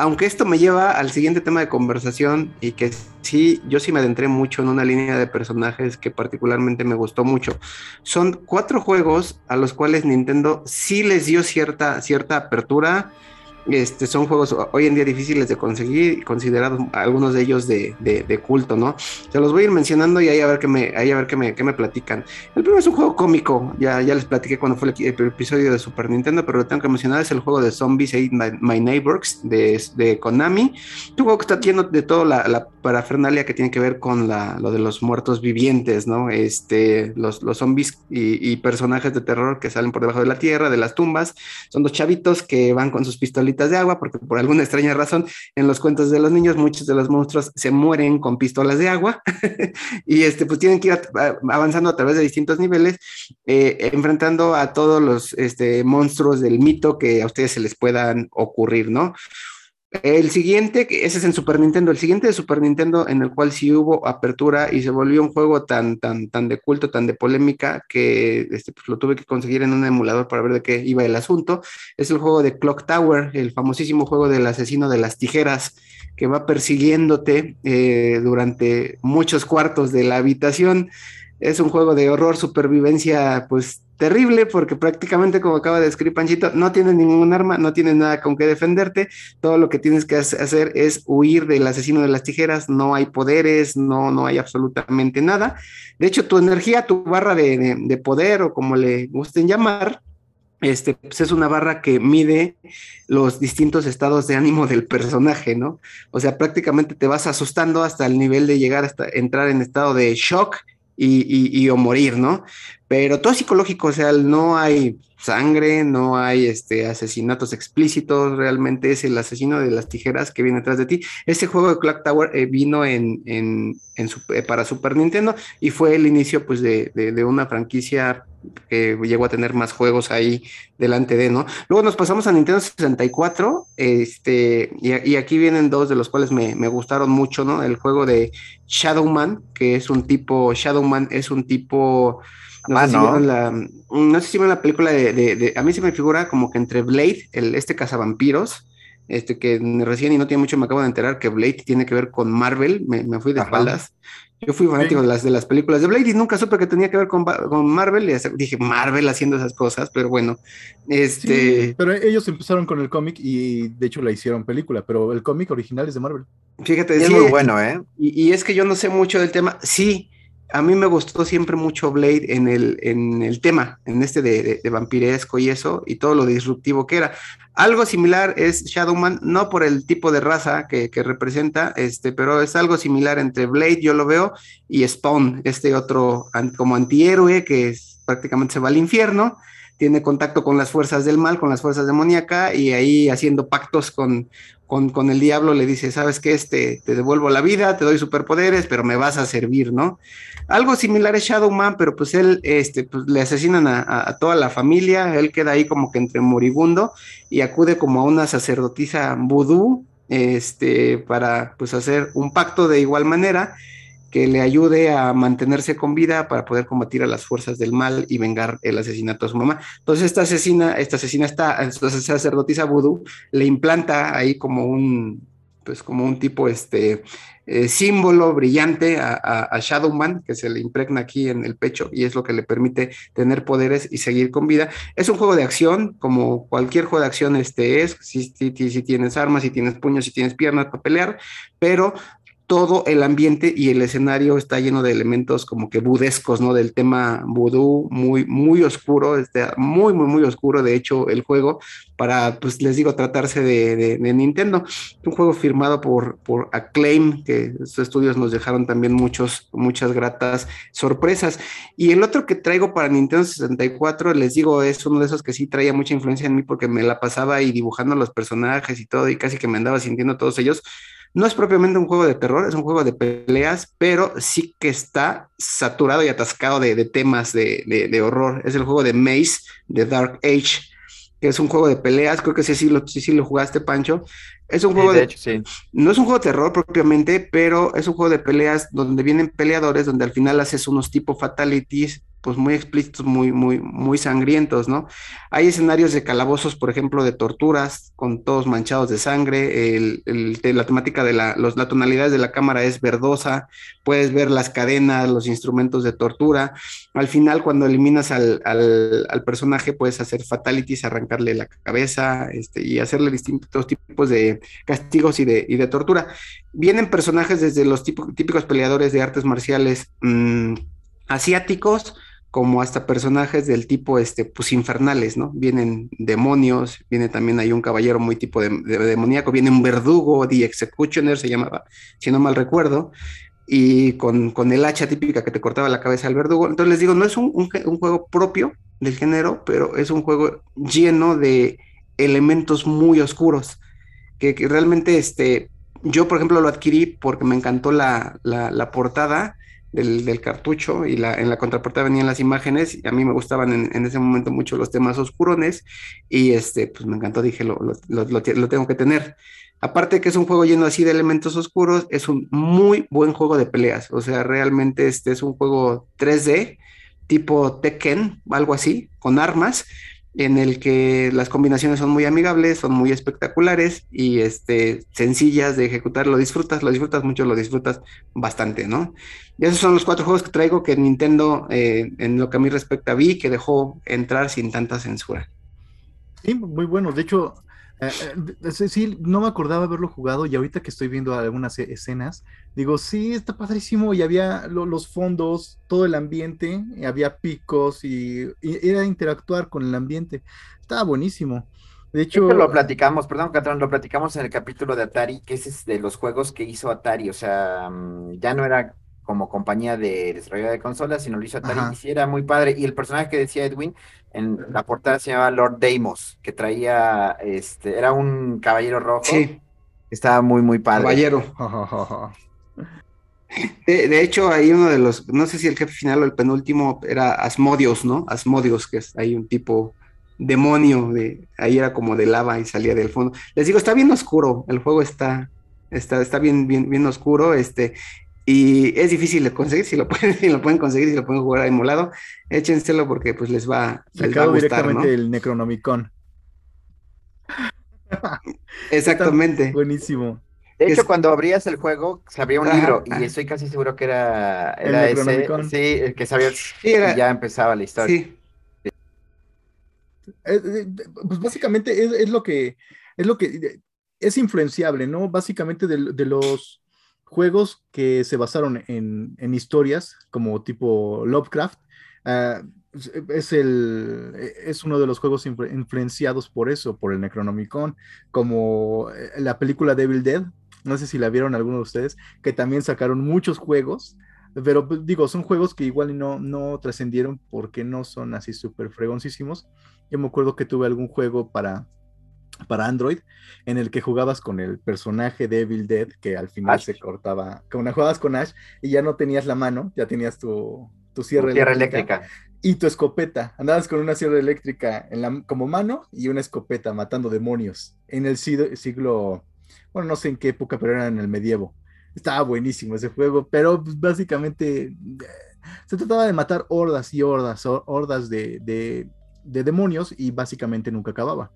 aunque esto me lleva al siguiente tema de conversación y que sí, yo sí me adentré mucho en una línea de personajes que particularmente me gustó mucho. Son cuatro juegos a los cuales Nintendo sí les dio cierta, cierta apertura este, son juegos hoy en día difíciles de conseguir, considerados algunos de ellos de, culto, ¿no? Se los voy a ir mencionando y ahí a ver qué me, ahí a ver qué me, qué me platican. El primero es un juego cómico, ya, ya les platiqué cuando fue el, episodio de Super Nintendo, pero lo tengo que mencionar, es el juego de Zombies Ate My, Neighbors de, de, Konami. Un juego que está lleno de toda la, parafernalia que tiene que ver con la, lo de los muertos vivientes, ¿no? Este, los, los zombies y, y personajes de terror que salen por debajo de la tierra, de las tumbas. Son dos chavitos que van con sus pistolitas de agua, porque por alguna extraña razón en los cuentos de los niños muchos de los monstruos se mueren con pistolas de agua y este, pues tienen que ir avanzando a través de distintos niveles, eh, enfrentando a todos los este, monstruos del mito que a ustedes se les puedan ocurrir, ¿no? El siguiente, ese es en Super Nintendo, el siguiente de Super Nintendo en el cual sí hubo apertura y se volvió un juego tan, tan, tan de culto, tan de polémica que este, pues, lo tuve que conseguir en un emulador para ver de qué iba el asunto, es el juego de Clock Tower, el famosísimo juego del asesino de las tijeras que va persiguiéndote eh, durante muchos cuartos de la habitación. Es un juego de horror, supervivencia, pues terrible porque prácticamente como acaba de escribir Panchito, no tienes ningún arma, no tienes nada con qué defenderte, todo lo que tienes que hacer es huir del asesino de las tijeras, no hay poderes, no, no hay absolutamente nada. De hecho, tu energía, tu barra de, poder o como le gusten llamar, este, pues es una barra que mide los distintos estados de ánimo del personaje, ¿no? O sea, prácticamente te vas asustando hasta el nivel de llegar hasta entrar en estado de shock y, o morir, ¿no? Pero todo psicológico, o sea, no hay sangre, no hay este, asesinatos explícitos, realmente es el asesino de las tijeras que viene atrás de ti. Ese juego de Clock Tower eh, vino en, en, eh, para Super Nintendo y fue el inicio pues de, de, una franquicia que llegó a tener más juegos ahí delante de, ¿no? Luego nos pasamos a Nintendo 64, este, y, y aquí vienen dos de los cuales me, me, gustaron mucho, ¿no? El juego de Shadowman, que es un tipo, Shadowman es un tipo no, sé, Si vieron la, no sé si vieron la película de, A mí se me figura como que entre Blade, el, este cazavampiros, este que recién y no tiene mucho, me acabo de enterar que Blade tiene que ver con Marvel, me, fui de espaldas. Yo fui fanático de, las, de las películas de Blade y nunca supe que tenía que ver con, con Marvel. Y dije, Marvel haciendo esas cosas, pero bueno. Este... pero ellos empezaron con el cómic y de hecho la hicieron película, pero el cómic original es de Marvel. Fíjate, es muy bueno, ¿eh? Y, y, es que yo no sé mucho del tema. Sí, a mí me gustó siempre mucho Blade en el, en el tema, en este de, vampiresco y eso, y todo lo disruptivo que era. Algo similar es Shadowman, no por el tipo de raza que, representa, este, pero es algo similar entre Blade, yo lo veo, y Spawn, este otro como antihéroe que prácticamente se va al infierno, tiene contacto con las fuerzas del mal, con las fuerzas demoníacas, y ahí haciendo pactos con, con, el diablo le dice, sabes que este, te devuelvo la vida, te doy superpoderes, pero me vas a servir, ¿no? Algo similar es Shadowman, pero pues él, este, pues le asesinan a, toda la familia, él queda ahí como que entre moribundo y acude como a una sacerdotisa vudú, este, para pues hacer un pacto de igual manera que le ayude a mantenerse con vida para poder combatir a las fuerzas del mal y vengar el asesinato a su mamá. Entonces esta asesina, esta asesina está, esta sacerdotisa vudú, le implanta ahí como un, pues como un tipo este eh, símbolo brillante a, a, Shadowman que se le impregna aquí en el pecho y es lo que le permite tener poderes y seguir con vida. Es un juego de acción, como cualquier juego de acción este es, si, si, si tienes armas, si tienes puños, si tienes piernas para pelear, pero todo el ambiente y el escenario está lleno de elementos como que budescos, ¿no? Del tema vudú, muy, muy oscuro, este, muy, muy, muy oscuro, de hecho, el juego, para, pues les digo, tratarse de, de, Nintendo. Un juego firmado por, por Acclaim, que estos estudios nos dejaron también muchos, muchas gratas sorpresas. Y el otro que traigo para Nintendo 64, les digo, es uno de esos que sí traía mucha influencia en mí porque me la pasaba ahí dibujando los personajes y todo, y casi que me andaba sintiendo todos ellos no es propiamente un juego de terror, es un juego de peleas, pero sí que está saturado y atascado de, temas de, horror. Es el juego de Maze, de Dark Age, que es un juego de peleas. Creo que sí, sí, lo, sí, lo jugaste, Pancho. Es un juego de, hecho, No es un juego de terror propiamente, pero es un juego de peleas donde vienen peleadores, donde al final haces unos tipo fatalities pues muy explícitos, muy, muy, muy sangrientos, ¿no? Hay escenarios de calabozos, por ejemplo, de torturas, con todos manchados de sangre, el, la temática de la, los, la tonalidad de la cámara es verdosa, puedes ver las cadenas, los instrumentos de tortura, al final cuando eliminas al, al, personaje puedes hacer fatalities, arrancarle la cabeza este, y hacerle distintos tipos de castigos y de, y de tortura. Vienen personajes desde los típicos peleadores de artes marciales mmm, asiáticos, como hasta personajes del tipo, este, pues infernales, ¿no? Vienen demonios, viene también hay un caballero muy tipo de, demoníaco, viene un verdugo, The Executioner se llamaba, si no mal recuerdo, y con, con, el hacha típica que te cortaba la cabeza al verdugo. Entonces les digo, no es un, un, juego propio del género, pero es un juego lleno de elementos muy oscuros, que, que realmente, este, yo por ejemplo lo adquirí porque me encantó la, la portada, del, cartucho y en la contraportada venían las imágenes y a mí me gustaban en, ese momento mucho los temas oscurones y este, pues me encantó, dije, lo, lo, lo, tengo que tener. Aparte que es un juego lleno así de elementos oscuros, es un muy buen juego de peleas, o sea, realmente este es un juego 3D tipo Tekken, algo así, con armas, en el que las combinaciones son muy amigables, son muy espectaculares y este, sencillas de ejecutar. Lo disfrutas, lo disfrutas mucho, lo disfrutas bastante, ¿no? Y esos son los cuatro juegos que traigo que Nintendo, eh, en lo que a mí respecta, vi que dejó entrar sin tanta censura. Sí, muy bueno. De hecho, eh, eh, sí, no me acordaba haberlo jugado y ahorita que estoy viendo algunas e-, escenas, digo, sí, está padrísimo y había los fondos, todo el ambiente, había picos y, era interactuar con el ambiente. Estaba buenísimo. De hecho, lo platicamos, perdón, Catrón, lo platicamos en el capítulo de Atari, que es de los juegos que hizo Atari, o sea, mm, ya no era como compañía de desarrollo de consolas, sino lo hizo Atari, y sí era muy padre, y el personaje que decía Edwin, en la portada se llamaba Lord Deimos, que traía, este, era un caballero rojo. Sí. Estaba muy, muy padre. Caballero. De, hecho, hay uno de los, no sé si el jefe final o el penúltimo era Asmodios, ¿no? Asmodios, que es ahí un tipo demonio, de, ahí era como de lava y salía del fondo. Les digo, está bien oscuro, el juego está, está, está bien, bien, bien oscuro, este, y es difícil de conseguir, si lo pueden, si lo pueden conseguir, si lo pueden jugar emulado, échenselo porque pues les va, les va a gustar, directamente el Necronomicon. Exactamente. buenísimo. De hecho, cuando abrías el juego, se abría un libro y estoy casi seguro que era, era el ese, sí, el que sabía y ya empezaba la historia. Sí. Eh, eh, pues básicamente es, lo que es lo que es influenciable, ¿no? Básicamente de los juegos que se basaron en, historias como tipo Lovecraft. Ah, es, el, es uno de los juegos influenciados por eso, por el Necronomicon, como eh, la película Devil Dead, no sé si la vieron algunos de ustedes, que también sacaron muchos juegos, pero pues, digo, son juegos que igual no, no trascendieron porque no son así súper fregoncísimos. Yo me acuerdo que tuve algún juego para, para Android, en el que jugabas con el personaje de Evil Dead, que al final se cortaba, como jugabas con Ash y ya no tenías la mano, ya tenías tu, tu cierre eléctrica, y tu escopeta. Andabas con una sierra eléctrica en la, como mano y una escopeta matando demonios en el siglo, bueno, no sé en qué época, pero era en el medievo. Estaba buenísimo ese juego, pero pues, básicamente eh, se trataba de matar hordas y hordas, hordas de, de demonios y básicamente nunca acababa.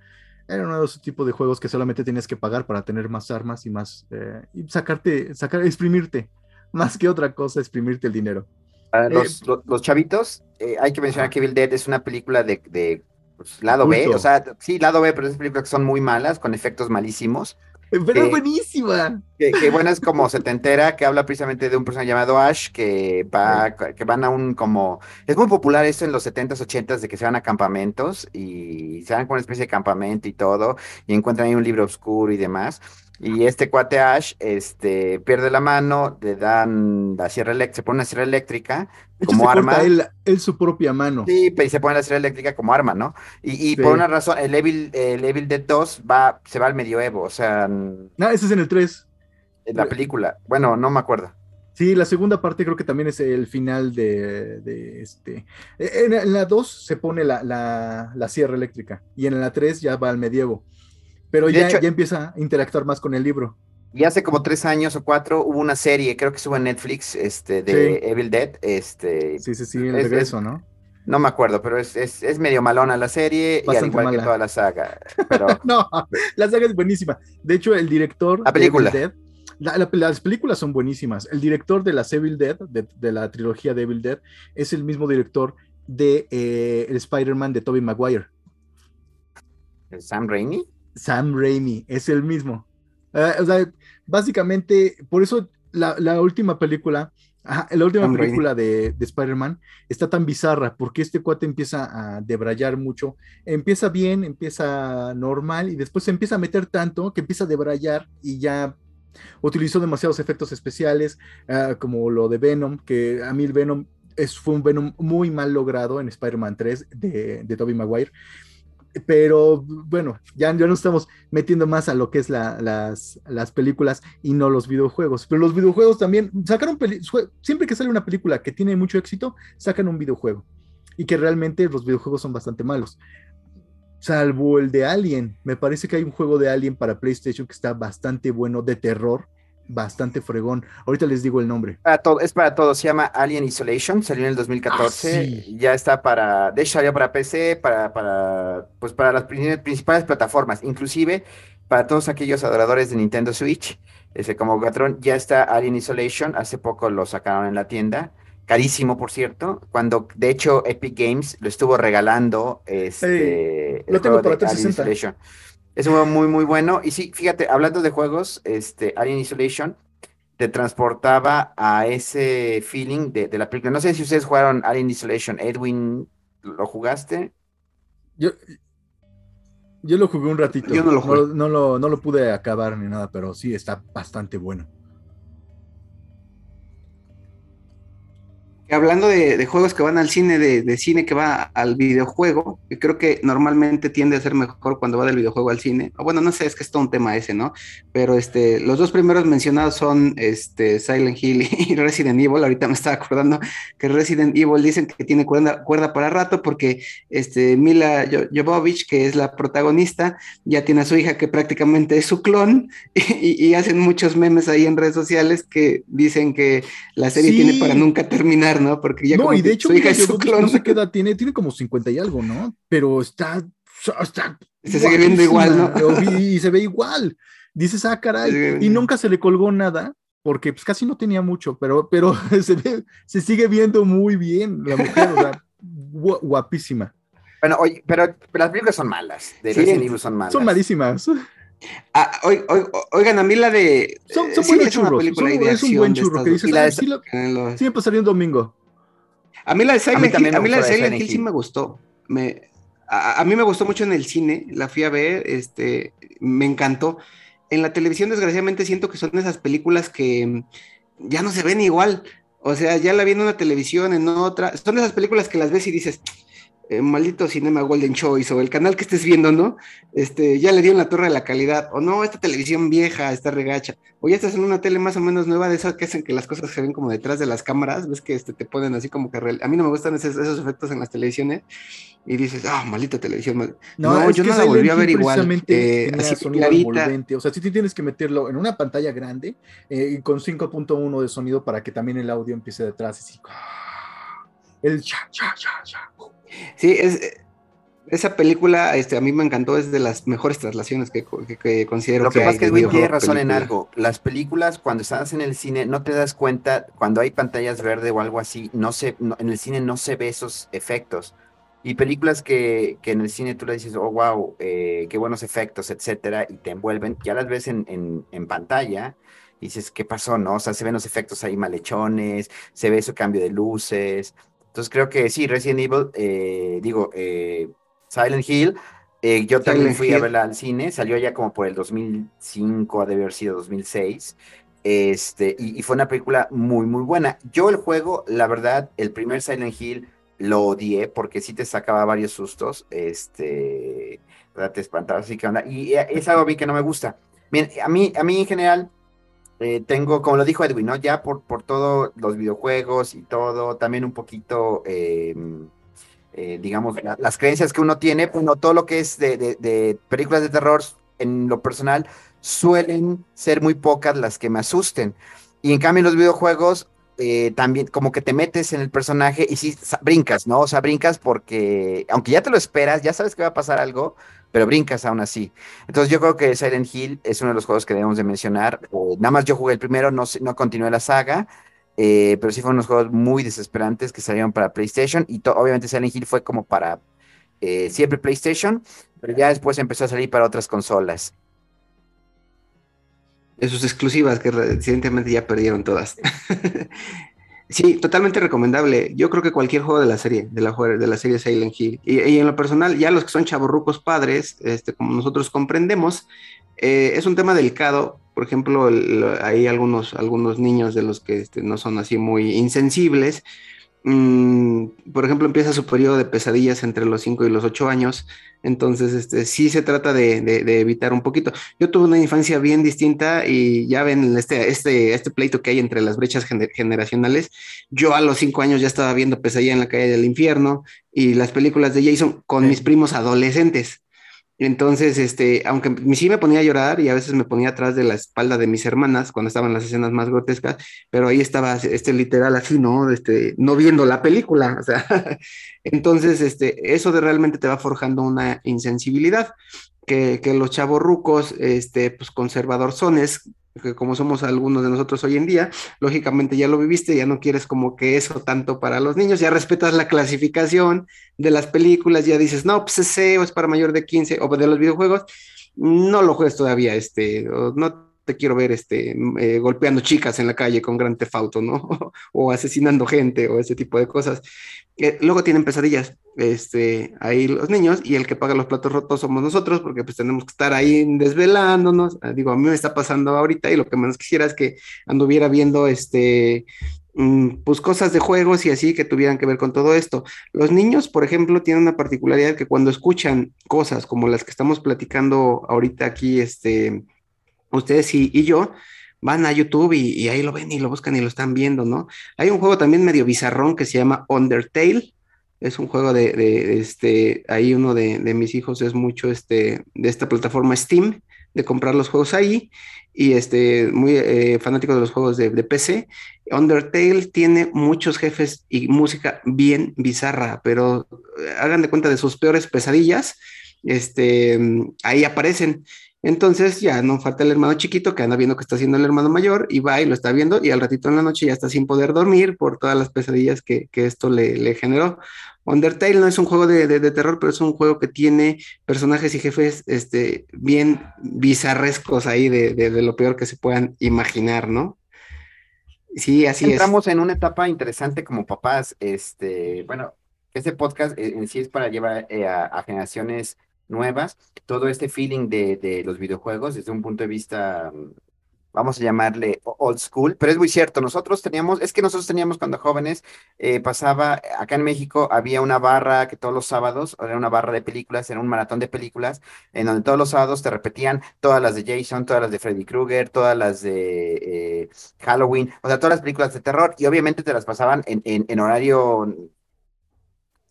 Era uno de esos tipos de juegos que solamente tenías que pagar para tener más armas y más. eh, y sacarte, sacar, exprimirte. Más que otra cosa, exprimirte el dinero. Para Eh, los, los, chavitos, eh, hay que mencionar que Evil Dead es una película de, de, pues, lado B, o sea, sí, lado B, pero es películas que son muy malas, con efectos malísimos. Pero es buenísima. Que, que, bueno, es como setentera, que habla precisamente de un personaje llamado Ash, que va, que van a un como, es muy popular esto en los 70s, 80s, de que se van a campamentos y se van con una especie de campamento y todo, y encuentran ahí un libro oscuro y demás. Y este cuate Ash, este, pierde la mano, le dan la sierra eléctrica, se pone una sierra eléctrica hecho, como se arma. corta él, él su propia mano. Sí, pero y se pone la sierra eléctrica como arma, ¿no? Y, y Sí. por una razón, el Evil, el Evil Dead 2 va, se va al medioevo, o sea, en Ah, ese es en el 3. la película. Bueno, no me acuerdo. Sí, la segunda parte creo que también es el final de, de este. En, en la 2 se pone la, la- la sierra eléctrica y en la 3 ya va al medievo. Pero ya, hecho- ya empieza a interactuar más con el libro. Y hace como tres años o cuatro hubo una serie, creo que estuvo en Netflix, este, de Sí. Evil Dead, este, Sí, sí, sí, el Es- regreso, ¿no? no me acuerdo, pero es, es, es medio malona la serie, y al Bastante igual que toda la saga. Pero No, la saga es buenísima. De hecho, el director La de Evil película. Dead, la- la- las películas son buenísimas. El director de las Evil Dead, de, de la trilogía de Evil Dead, es el mismo director de eh, el Spider-Man de Tobey Maguire. Sam Raimi, Sam Raimi, es el mismo. Eh, o sea, básicamente, por eso la, la última película, ajá, la última Sam Raimi. película de, de Spider-Man está tan bizarra, porque este cuate empieza a debrayar mucho. Empieza bien, empieza normal, y después se empieza a meter tanto que empieza a debrayar y ya utilizó demasiados efectos especiales, ah, como lo de Venom, que a mí el Venom es, fue un Venom muy mal logrado en Spider-Man 3 de, de Tobey Maguire. Pero bueno, ya, ya nos estamos metiendo más a lo que es la- las, las películas y no los videojuegos. Pero los videojuegos también sacaron siempre que sale una película que tiene mucho éxito, sacan un videojuego. Y que realmente los videojuegos son bastante malos. Salvo el de Alien. Me parece que hay un juego de Alien para PlayStation que está bastante bueno, de terror, bastante fregón. Ahorita les digo el nombre. para todo, es para todo, se llama Alien Isolation, salió en el 2014, Ah, sí. ya está para, de hecho salió para PC, para, para, pues para las prin- principales plataformas, inclusive para todos aquellos adoradores de Nintendo Switch, ese como Gatron, ya está Alien Isolation, hace poco lo sacaron en la tienda, carísimo por cierto, cuando de hecho Epic Games lo estuvo regalando, este, lo el tengo para de Alien 360. Isolation. Es un juego muy, muy bueno. Y sí, fíjate, hablando de juegos, este, Alien Isolation te transportaba a ese feeling de, de la película. No sé si ustedes jugaron Alien Isolation. Edwin, ¿lo jugaste? Yo, yo lo jugué un ratito. Yo no lo jugué. No, lo, no lo pude acabar ni nada, pero sí está bastante bueno. Hablando de, de juegos que van al cine, de, de cine que va al videojuego, que creo que normalmente tiende a ser mejor cuando va del videojuego al cine. O bueno, no sé, es que es todo un tema ese, ¿no? Pero este, los dos primeros mencionados son este, Silent Hill y Resident Evil. Ahorita me estaba acordando que Resident Evil dicen que tiene cuerda, cuerda para rato porque este, Mila Jo- Jovovich, que es la protagonista, ya tiene a su hija que prácticamente es su clon y, y hacen muchos memes ahí en redes sociales que dicen que la serie Sí. tiene para nunca terminar, ¿no? Porque ya no, como y de que hecho, su hija Mila es su Jovovich clon. no sé qué edad tiene, tiene como 50 y algo, ¿no? Pero está. está Se sigue viendo igual, Y, y se ve igual. Dices, ah, caray. Y nunca se le colgó nada, porque pues casi no tenía mucho, pero, pero se, ve- se sigue viendo muy bien la mujer, o sea, gua- guapísima. Bueno, oye, pero, pero las películas son malas. De Sí. Resident Evil son malas. Son malísimas. Ah, oi- oi- oigan, a mí la de. Son, eh, son sí, buenos es una churros. película son- ahí de es un buen acción de churro que estas dices, Y la "Ah, de- sí, lo- en los- sí me pasaría un domingo. A mí la de Silent Hill, a mí la de Silent Hill sí me gustó. Me, a, a mí me gustó mucho en el cine, la fui a ver, este, me encantó. En la televisión, desgraciadamente, siento que son esas películas que mm, ya no se ven igual. O sea, ya la vi en una televisión, en otra. Son esas películas que las ves y dices, eh, maldito Cinema Golden Choice o el canal que estés viendo, ¿no? Este, ya le dieron la torre de la calidad, o no, esta televisión vieja está regacha, o ya estás en una tele más o menos nueva de esas que hacen que las cosas se ven como detrás de las cámaras, ves que este, te ponen así como que real- a mí no me gustan esos, esos efectos en las televisiones y dices, ah, maldita televisión. mal-". No, yo no la volví a ver igual, eh, así sonido clarita. envolvente. O sea, sí tienes que meterlo en una pantalla grande eh, y con 5.1 de sonido para que también el audio empiece detrás. Así, el cha, cha, cha, cha. Sí, es, eh, esa película este, a mí me encantó, es de las mejores traslaciones que, que, que considero Lo que, pasa es que Edwin tiene razón en algo. Las películas, cuando estás en el cine, no te das cuenta, cuando hay pantallas verde o algo así, no se, no- en el cine no se ve esos efectos. Y películas que, que en el cine tú le dices, oh, wow, qué buenos efectos, etcétera, y te envuelven, ya las ves en, en, en pantalla, y dices, ¿qué pasó, no? O sea, se ven los efectos ahí malhechones, se ve ese cambio de luces. Entonces creo que sí, Resident Evil, eh, digo, eh, Silent Hill, eh, yo también fui a verla al cine, salió ya como por el 2005, ha de haber sido 2006. Este, y, y fue una película muy, muy buena. Yo el juego, la verdad, el primer Silent Hill lo odié porque sí te sacaba varios sustos, este, te espantabas, así que onda. Y eh, es algo a mí que no me gusta. Bien, a mí, a mí en general, eh, tengo, como lo dijo Edwin, ¿no? Ya por, por todos los videojuegos y todo, también un poquito, eh, eh, digamos, la- las creencias que uno tiene, bueno, todo lo que es de, de- de películas de terror, en lo personal, suelen ser muy pocas las que me asusten. Y en cambio, en los videojuegos, también como que te metes en el personaje y sí, brincas, ¿no? O sea, brincas porque, aunque ya te lo esperas, ya sabes que va a pasar algo, pero brincas aún así. Entonces yo creo que Silent Hill es uno de los juegos que debemos de mencionar. Eh, nada más yo jugué el primero, no, no continué la saga, eh, pero sí fueron unos juegos muy desesperantes que salieron para PlayStation y obviamente Silent Hill fue como para eh, siempre PlayStation, pero ya después empezó a salir para otras consolas. de sus exclusivas, que recientemente ya perdieron todas. sí, totalmente recomendable. Yo creo que cualquier juego de la serie, de la, de la serie Silent Hill, y, y en lo personal, ya los que son chavorrucos padres, este, como nosotros comprendemos, eh, es un tema delicado. Por ejemplo, hay algunos, algunos niños de los que este, no son así muy insensibles. Mm, por ejemplo, empieza su periodo de pesadillas entre los 5 y los 8 años. Entonces, este, sí se trata de, de- de evitar un poquito. Yo tuve una infancia bien distinta y ya ven este, este, este pleito que hay entre las brechas gener- generacionales. Yo a los cinco años ya estaba viendo Pesadilla en la calle del infierno y las películas de Jason con Sí. mis primos adolescentes. Entonces, este, aunque sí me ponía a llorar y a veces me ponía atrás de la espalda de mis hermanas cuando estaban las escenas más grotescas, pero ahí estaba este literal así, ¿no? Este, no viendo la película, o sea, entonces, este, eso de realmente te va forjando una insensibilidad que, que los chavos rucos, este, pues conservadorzones, que como somos algunos de nosotros hoy en día, lógicamente ya lo viviste, ya no quieres como que eso tanto para los niños, ya respetas la clasificación de las películas, ya dices, no, pues ese o es para mayor de 15, o de los videojuegos, no lo juegues todavía, este, no te quiero ver este, eh, golpeando chicas en la calle con gran tefauto, ¿no? o asesinando gente o ese tipo de cosas. Eh, luego tienen pesadillas, este, ahí los niños, y el que paga los platos rotos somos nosotros, porque pues tenemos que estar ahí desvelándonos. Ah, digo, a mí me está pasando ahorita y lo que menos quisiera es que anduviera viendo este, mm, pues cosas de juegos y así que tuvieran que ver con todo esto. Los niños, por ejemplo, tienen una particularidad que cuando escuchan cosas como las que estamos platicando ahorita aquí, este, ustedes y, yo, van a YouTube y, ahí lo ven y lo buscan y lo están viendo, ¿no? Hay un juego también medio bizarrón que se llama Undertale. Es un juego de, este, ahí uno de, de mis hijos es mucho este, de esta plataforma Steam, de comprar los juegos ahí, y este, muy eh, fanático de los juegos de, de PC. Undertale tiene muchos jefes y música bien bizarra, pero eh, hagan de cuenta de sus peores pesadillas, este, mm, ahí aparecen. Entonces ya no falta el hermano chiquito que anda viendo que está haciendo el hermano mayor y va y lo está viendo y al ratito en la noche ya está sin poder dormir por todas las pesadillas que, que esto le, generó. Undertale no es un juego de, de- terror, pero es un juego que tiene personajes y jefes este, bien bizarrescos ahí de, de- lo peor que se puedan imaginar, ¿no? Sí, así es. Entramos en una etapa interesante como papás. Este, bueno, este podcast eh, en sí es para llevar eh, a generaciones nuevas todo este feeling de, de los videojuegos desde un punto de vista, vamos a llamarle old school, pero es muy cierto. Nosotros teníamos, es que nosotros teníamos cuando jóvenes, eh, pasaba, acá en México había una barra que todos los sábados, era una barra de películas, era un maratón de películas, en donde todos los sábados te repetían todas las de Jason, todas las de Freddy Krueger, todas las de eh, Halloween, o sea, todas las películas de terror, y obviamente te las pasaban en, en, en horario,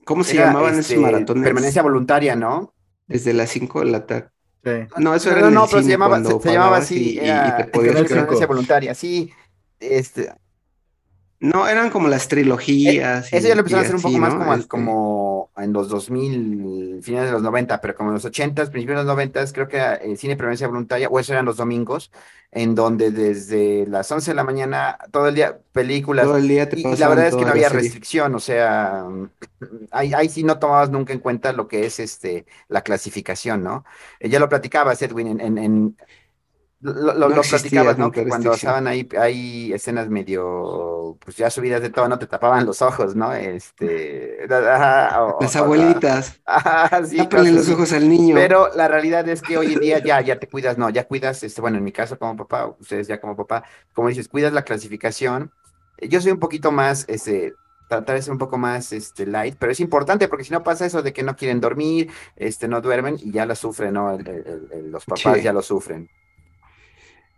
¿Cómo se era, llamaban este, esos maratones? permanencia voluntaria, ¿no? Desde las 5 de la tarde. Sí. No, eso No, era no, en no, el pero se llamaba, se, se llamaba así, y, y- y era te podías voluntaria, sí, este, No, eran como las trilogías. Eh, eso ya lo empezaron a hacer un poco más como, este como, en los 2000, finales de los 90, pero como en los 80, principios de los 90, creo que el eh, cine prevencia voluntaria, o eso eran los domingos, en donde desde las 11 de la mañana, todo el día, películas. Todo el día te y, la verdad es que no había restricción, o sea, ahí, ahí, sí no tomabas nunca en cuenta lo que es este la clasificación, ¿no? Eh, ya lo platicaba Edwin, en, en lo, lo, no platicabas, ¿no? Que cuando estaban ahí, hay escenas medio, pues ya subidas de todo, ¿no? Te tapaban los ojos, ¿no? Este. Las abuelitas. Ajá, sí, los ojos al niño. Pero la realidad es que hoy en día ya, ya te cuidas, no, ya cuidas, este, bueno, en mi caso como papá, ustedes ya como papá, como dices, cuidas la clasificación. Yo soy un poquito más, este, tratar de ser un poco más este, light, pero es importante porque si no pasa eso de que no quieren dormir, este, no duermen y ya lo sufren, ¿no? los papás ya lo sufren.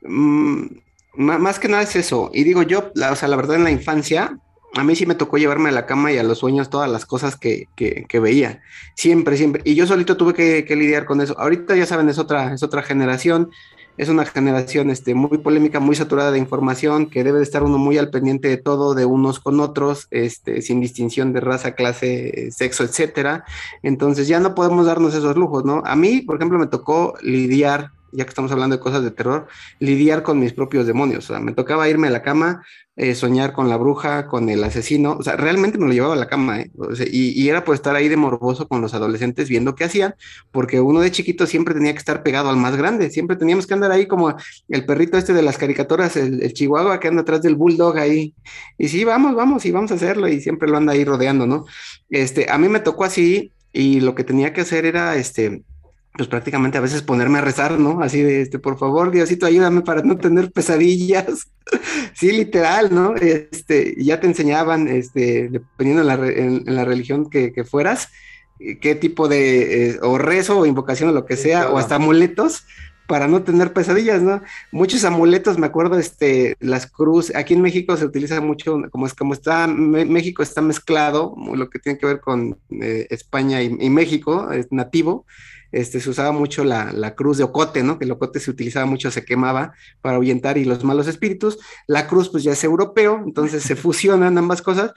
Mm, más que nada es eso. Y digo yo, la, o sea, la verdad en la infancia, a mí sí me tocó llevarme a la cama y a los sueños todas las cosas que, que, veía. Siempre, siempre. Y yo solito tuve que, lidiar con eso. Ahorita ya saben, es otra, es otra generación. Es una generación este, muy polémica, muy saturada de información, que debe de estar uno muy al pendiente de todo, de unos con otros, este, sin distinción de raza, clase, sexo, etcétera. Entonces ya no podemos darnos esos lujos, ¿no? A mí, por ejemplo, me tocó lidiar ya que estamos hablando de cosas de terror, lidiar con mis propios demonios. O sea, me tocaba irme a la cama, eh, soñar con la bruja, con el asesino. O sea, realmente me lo llevaba a la cama, ¿eh? y, era por estar ahí de morboso con los adolescentes viendo qué hacían, porque uno de chiquito siempre tenía que estar pegado al más grande. Siempre teníamos que andar ahí como el perrito este de las caricaturas, el, el chihuahua que anda atrás del bulldog ahí. Y sí, vamos, vamos, y vamos a hacerlo, y siempre lo anda ahí rodeando, ¿no? Este, a mí me tocó así, y lo que tenía que hacer era, este, pues prácticamente a veces ponerme a rezar, ¿no? Así de, este, por favor, Diosito, ayúdame para no tener pesadillas. sí, literal, ¿no? Este, ya te enseñaban, este, dependiendo en la, religión que, fueras, eh, qué tipo de, eh, o rezo o invocación o lo que sea, o hasta amuletos para no tener pesadillas, ¿no? Muchos amuletos, me acuerdo, este, las cruces, aquí en México se utiliza mucho, como es como está, México está mezclado, lo que tiene que ver con eh, España y, y México, es nativo, este, se usaba mucho la, cruz de ocote, ¿no? Que el ocote se utilizaba mucho, se quemaba para ahuyentar y los malos espíritus. La cruz, pues ya es europeo, entonces se fusionan ambas cosas.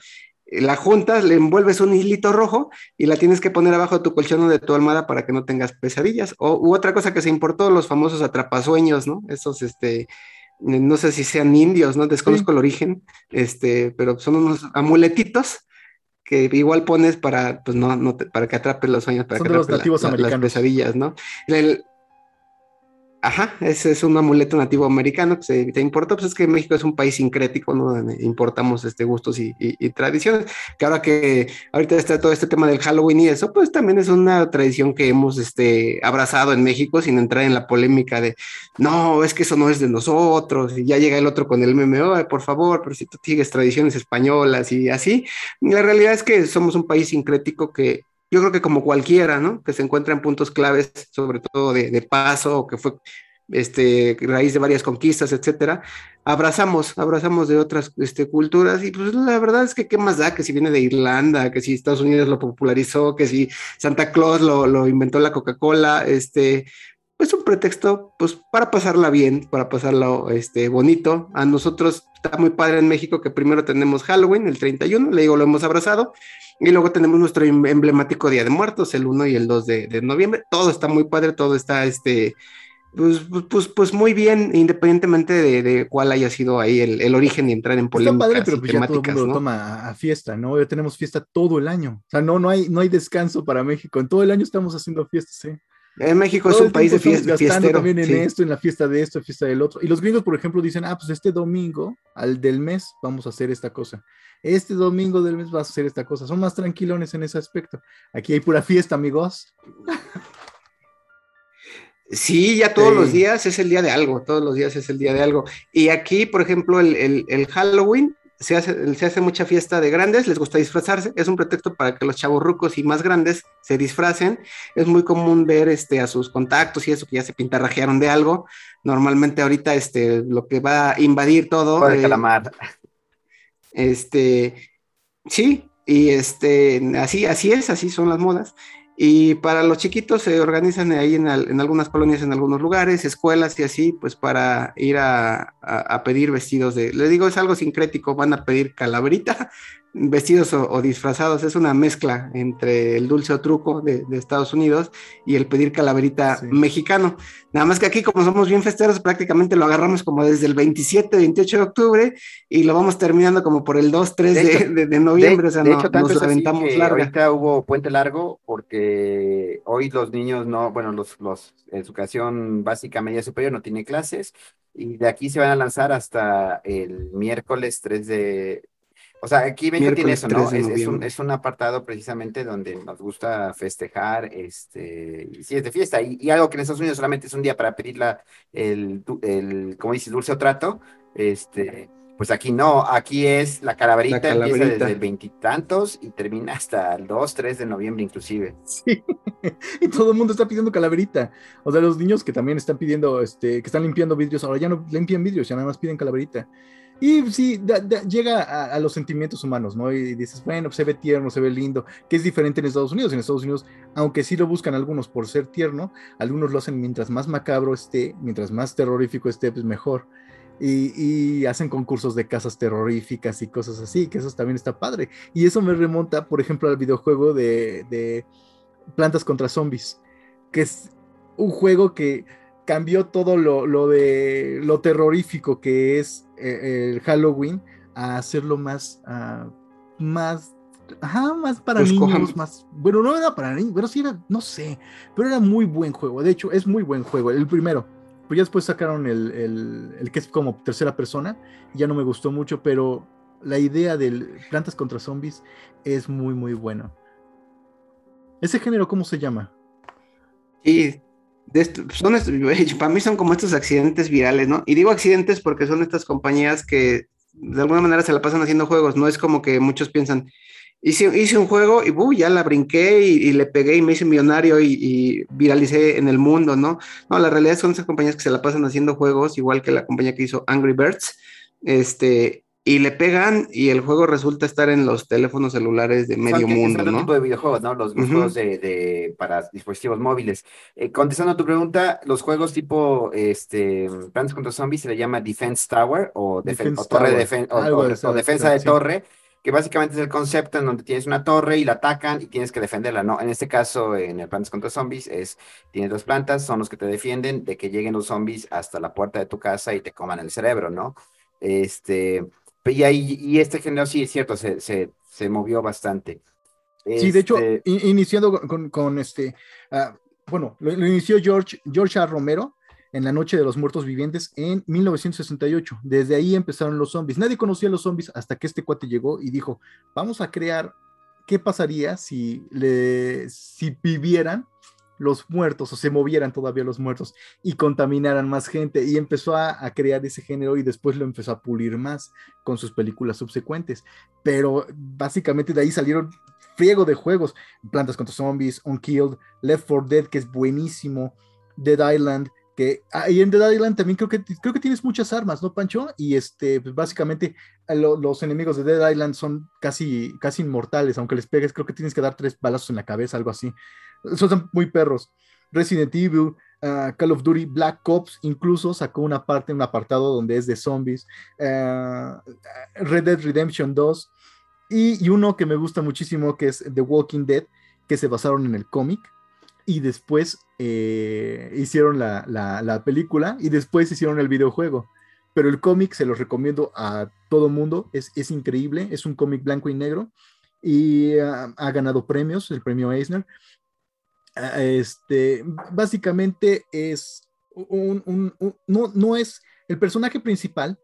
La juntas, le envuelves un hilito rojo y la tienes que poner abajo de tu colchón o de tu almohada para que no tengas pesadillas. O u otra cosa que se importó, los famosos atrapasueños, ¿no? Esos, este, no sé si sean indios, ¿no? Desconozco el origen, este, pero son unos amuletitos que igual pones para, pues no, no para que atrape los sueños, para que los nativos las pesadillas, ¿no? El, Ajá, ese es un amuleto nativo americano que se te importa, pues es que México es un país sincrético, ¿no? Importamos este gustos y, tradiciones. Que ahora que ahorita está todo este tema del Halloween y eso, pues también es una tradición que hemos este, abrazado en México sin entrar en la polémica de no, es que eso no es de nosotros, y ya llega el otro con el meme, por favor, pero si tú sigues tradiciones españolas y así. La realidad es que somos un país sincrético que yo creo que como cualquiera, ¿no? Que se encuentra en puntos claves, sobre todo de, paso, o que fue este, raíz de varias conquistas, etcétera, abrazamos, abrazamos de otras este, culturas y pues la verdad es que qué más da que si viene de Irlanda, que si Estados Unidos lo popularizó, que si Santa Claus lo, lo inventó la Coca-Cola, este, pues un pretexto pues para pasarla bien, para pasarlo este, bonito. A nosotros está muy padre en México que primero tenemos Halloween, el 31, le digo, lo hemos abrazado, y luego tenemos nuestro em, emblemático Día de Muertos, el 1 y el 2 de, noviembre. Todo está muy padre, todo está este, pues, pues, pues, pues muy bien, independientemente de, cuál haya sido ahí el, origen y entrar en polémicas Está padre, pero pues ya todo el mundo lo toma a fiesta, ¿no? Ya tenemos fiesta todo el año. O sea, no, no, hay, no hay descanso para México. En todo el año estamos haciendo fiestas, ¿eh? En México es un país de fiesta. Gastando también en esto, en la fiesta de esto, fiesta del otro. Y los gringos, por ejemplo, dicen, ah, pues este domingo, al del mes, vamos a hacer esta cosa este domingo del mes vas a hacer esta cosa. Son más tranquilones en ese aspecto. Aquí hay pura fiesta, amigos. Sí, ya todos los días es el día de algo, todos los días es el día de algo. Y aquí, por ejemplo, el, Halloween se hace, se hace, mucha fiesta de grandes, les gusta disfrazarse, es un pretexto para que los chavos rucos y más grandes se disfracen. Es muy común ver este, a sus contactos y eso que ya se pintarrajearon de algo. Normalmente ahorita este, lo que va a invadir todo... Eh, calamar. Este, sí, y este, así, así es, así son las modas. Y para los chiquitos se organizan ahí en, algunas colonias, en algunos lugares, escuelas y así, pues para ir a, pedir vestidos de, les digo, es algo sincrético, van a pedir calaverita, vestidos o, disfrazados, es una mezcla entre el dulce o truco de, Estados Unidos y el pedir calaverita mexicano. Nada más que aquí, como somos bien festeros, prácticamente lo agarramos como desde el 27, 28 de octubre y lo vamos terminando como por el 2, 3 de, noviembre. o sea, no, nos aventamos larga. Ahorita hubo puente largo porque hoy los niños no, bueno, los, los educación básica media superior no tiene clases y de aquí se van a lanzar hasta el miércoles 3 de o sea, aquí México tiene eso, ¿no? Es, un, apartado precisamente donde nos gusta festejar, este, y sí, es de fiesta. Y, algo que en Estados Unidos solamente es un día para pedir la, el, el, como dices, dulce o trato, este, pues aquí no, aquí es la calaverita, empieza desde el veintitantos y, termina hasta el 2, 3 de noviembre inclusive. Sí, y todo el mundo está pidiendo calaverita. O sea, los niños que también están pidiendo, este, que están limpiando vidrios, ahora ya no limpian vidrios, ya nada más piden calaverita. Y sí, llega a, los sentimientos humanos, ¿no? Y dices, bueno, se ve tierno, se ve lindo, que es diferente en Estados Unidos. En Estados Unidos, aunque sí lo buscan algunos por ser tierno, algunos lo hacen mientras más macabro esté, mientras más terrorífico esté, pues mejor. Y, hacen concursos de casas terroríficas y cosas así, que eso también está padre. Y eso me remonta, por ejemplo, al videojuego de, Plantas contra Zombies, que es un juego que cambió todo lo, de lo terrorífico que es el Halloween a hacerlo más, uh, más, ajá, más para niños, más, bueno, no era para niños, pero sí era, no sé, pero era muy buen juego, de hecho es muy buen juego, el primero, pues ya después sacaron el, el que es como tercera persona, ya no me gustó mucho, pero la idea del plantas contra zombies es muy, muy bueno. ¿Ese género cómo se llama? Sí, son para mí son como estos accidentes virales, ¿no? Y digo accidentes porque son estas compañías que de alguna manera se la pasan haciendo juegos, no es como que muchos piensan, hice, hice un juego y uh, ya la brinqué y, le pegué y me hice millonario y, y, viralicé en el mundo, ¿no? No, la realidad son esas compañías que se la pasan haciendo juegos, igual que la compañía que hizo Angry Birds, este, y le pegan y el juego resulta estar en los teléfonos celulares de medio mundo, ¿no? tipo de videojuegos, ¿no? Los, juegos de, para dispositivos móviles. Eh, contestando a tu pregunta, los juegos tipo este Plants contra Zombies se le llama Defense Tower o, torre de o, defensa de torre, que básicamente es el concepto en donde tienes una torre y la atacan y tienes que defenderla, ¿no? En este caso, en el Plants contra Zombies, es tienes dos plantas, son los que te defienden de que lleguen los zombies hasta la puerta de tu casa y te coman el cerebro, ¿no? Este y, ahí, y este género sí es cierto, se, se, se movió bastante. Sí, de hecho, este iniciando con, con, este, uh, bueno, lo, inició George, George A. Romero en La Noche de los Muertos Vivientes en 1968. Desde ahí empezaron los zombies. Nadie conocía a los zombies hasta que este cuate llegó y dijo, vamos a crear qué pasaría si, le, si vivieran los muertos o se movieran todavía los muertos y contaminaran más gente y empezó a, crear ese género y después lo empezó a pulir más con sus películas subsecuentes. Pero básicamente de ahí salieron friego de juegos, Plantas contra Zombies, Unkilled, Left 4 Dead, que es buenísimo, Dead Island, que ahí en Dead Island también creo que creo que tienes muchas armas, ¿no, Pancho? Y este, pues básicamente los enemigos de Dead Island son casi, casi inmortales, aunque les pegues, creo que tienes que dar tres balazos en la cabeza, algo así son muy perros. Resident Evil, ah, Call of Duty, Black Ops, incluso sacó una parte, un apartado donde es de zombies. Ah, Red Dead Redemption 2 y, uno que me gusta muchísimo que es The Walking Dead, que se basaron en el cómic y después eh, hicieron la, película y después hicieron el videojuego. Pero el cómic se los recomiendo a todo mundo, es, es increíble, es un cómic blanco y negro y ah, ha ganado premios, el premio Eisner. Ah, este, básicamente es un, no, no es el personaje principal,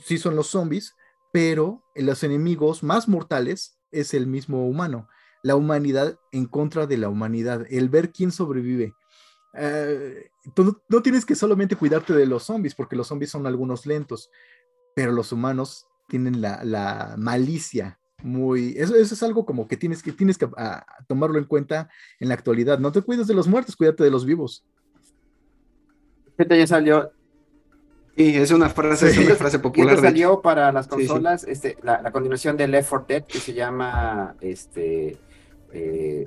sí son los zombies, pero los enemigos más mortales es el mismo humano, la humanidad en contra de la humanidad, el ver quién sobrevive. Tú no tienes que solamente cuidarte de los zombies, porque los zombies son algunos lentos, pero los humanos tienen la, la malicia muy, eso, eso, es algo como que tienes que, tienes que ah, tomarlo en cuenta en la actualidad. No te cuides de los muertos, cuídate de los vivos. Este ya salió. Y es una frase, es una frase popular. salió para las consolas Este, la, continuación de Left 4 Dead que se llama este, eh,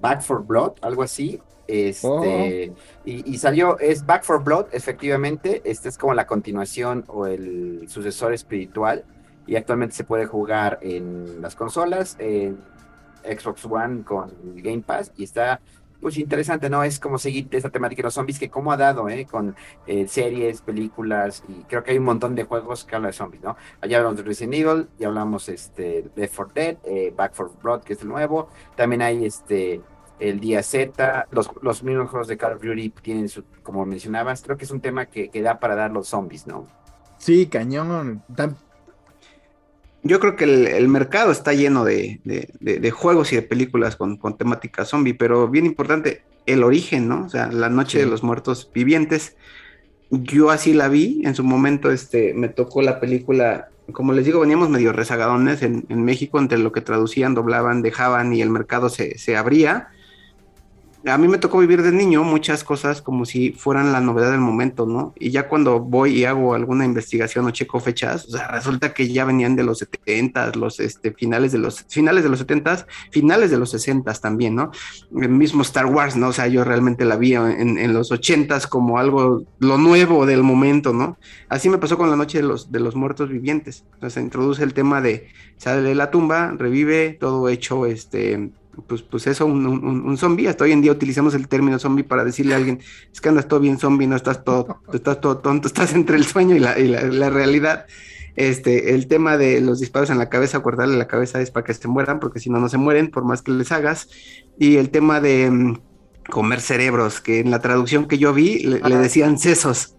Back for Blood, algo así. Este, Oh. y, y salió, es Back for Blood, efectivamente. Este es como la continuación o el sucesor espiritual. Y actualmente se puede jugar en las consolas, en Xbox One con Game Pass. Y está pues interesante, ¿no? Es como seguir esta temática de los zombies que como ha dado, ¿eh? Con eh, series, películas, y creo que hay un montón de juegos que hablan de zombies, ¿no? Allá hablamos de Resident Evil, ya hablamos este, Left 4 Dead, eh, Back 4 Blood, que es el nuevo. También hay este el día Z, los, los mismos juegos de Call of Duty tienen su, como mencionabas, creo que es un tema que, que da para dar los zombies, ¿no? Sí, cañón. Yo creo que el, el mercado está lleno de, de- de- de juegos y de películas con, con temática zombie, pero bien importante, el origen, ¿no? O sea, la noche Sí. de los muertos vivientes. Yo así la vi, en su momento este, me tocó la película, como les digo, veníamos medio rezagadones en, en México entre lo que traducían, doblaban, dejaban y el mercado se, se abría. A mí me tocó vivir de niño muchas cosas como si fueran la novedad del momento, ¿no? Y ya cuando voy y hago alguna investigación o checo fechas, o sea, resulta que ya venían de los 70, los este, finales de los finales de los 70, finales de los 60 también, ¿no? El mismo Star Wars, ¿no? O sea, yo realmente la vi en, los 80 como algo lo nuevo del momento, ¿no? Así me pasó con la noche de los de los muertos vivientes. Entonces se introduce el tema de sale de la tumba, revive, todo hecho este pues, pues eso, un, un, un zombie. Hasta hoy en día utilizamos el término zombie para decirle a alguien, es que andas todo bien zombie, no estás todo, estás todo tonto, estás entre el sueño y la, y la, la realidad. Este, el tema de los disparos en la cabeza, cortarle la cabeza es para que se mueran, porque si no, no se mueren, por más que les hagas. Y el tema de um, comer cerebros, que en la traducción que yo vi le, le decían sesos.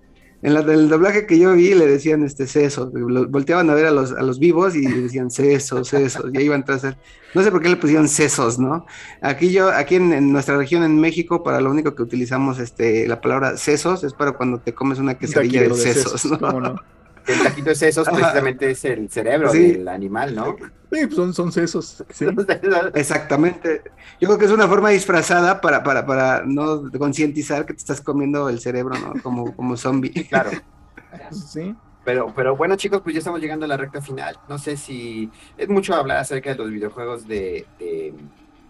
En la, el doblaje que yo vi le decían este sesos, volteaban a ver a los, a los vivos y le decían sesos, sesos, y ahí iban a hacer, no sé por qué le pusieron sesos, ¿no? Aquí yo, aquí en, en, nuestra región en México, para lo único que utilizamos este, la palabra sesos es para cuando te comes una quesadilla de, de sesos, sesos, ¿no? no? El taquito de sesos precisamente es el cerebro sí. del animal, ¿no? Sí, son, son sesos. Sí. Exactamente. Yo creo que es una forma disfrazada para, para, para no concientizar que te estás comiendo el cerebro, ¿no? Como, como zombie. Claro. Sí. Pero, pero bueno, chicos, pues ya estamos llegando a la recta final. No sé si es mucho hablar acerca de los videojuegos de, de,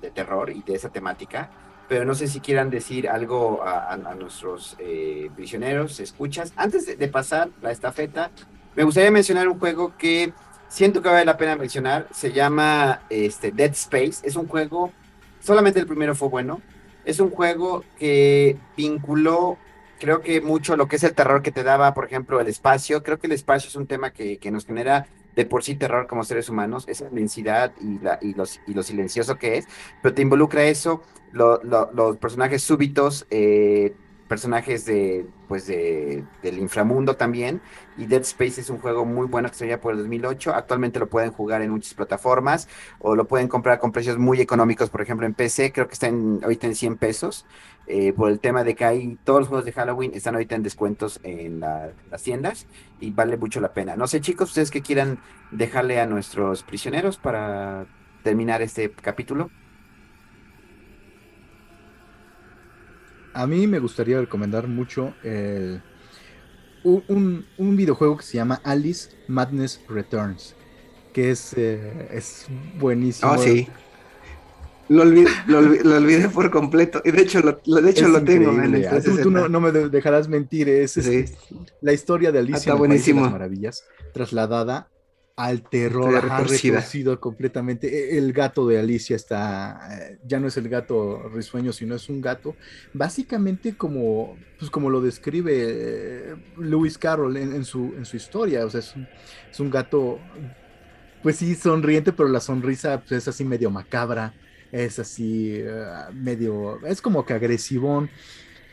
de terror y de esa temática, pero no sé si quieran decir algo a, a, a nuestros eh, prisioneros, escuchas. Antes de, de, pasar la estafeta, me gustaría mencionar un juego que siento que vale la pena mencionar. Se llama este, Dead Space. Es un juego, solamente el primero fue bueno. Es un juego que vinculó creo que mucho lo que es el terror que te daba, por ejemplo, el espacio. Creo que el espacio es un tema que, que nos genera de por sí terror como seres humanos, esa inmensidad y, la, y, los, y lo silencioso que es, pero te involucra eso, lo, lo, los personajes súbitos, eh, personajes de, pues de, del inframundo también, y Dead Space es un juego muy bueno que salía por el 2008, actualmente lo pueden jugar en muchas plataformas, o lo pueden comprar con precios muy económicos, por ejemplo en PC, creo que está en, ahorita en 100 pesos, eh, por el tema de que hay todos los juegos de Halloween están ahorita en descuentos en la, las tiendas y vale mucho la pena. No sé, chicos, ustedes que quieran dejarle a nuestros prisioneros para terminar este capítulo. A mí me gustaría recomendar mucho el, un, un, videojuego que se llama Alice Madness Returns, que es, eh, es buenísimo. Oh, sí. Lo olvidé, lo, olvidé, lo olvidé, por completo. Y de hecho lo, de hecho lo tengo. Man, ah, tú, tú no, no, me dejarás mentir. Es, sí. es, la historia de Alicia ah, en de las Maravillas trasladada al terror, ha retorcido completamente. E, El gato de Alicia está, eh, ya no es el gato risueño, sino es un gato, básicamente como, pues como lo describe eh, Lewis Carroll en, en, su, en su historia. O sea, es un, es un gato, pues sí, sonriente, pero la sonrisa pues, es así medio macabra es así uh, medio, es como que agresivón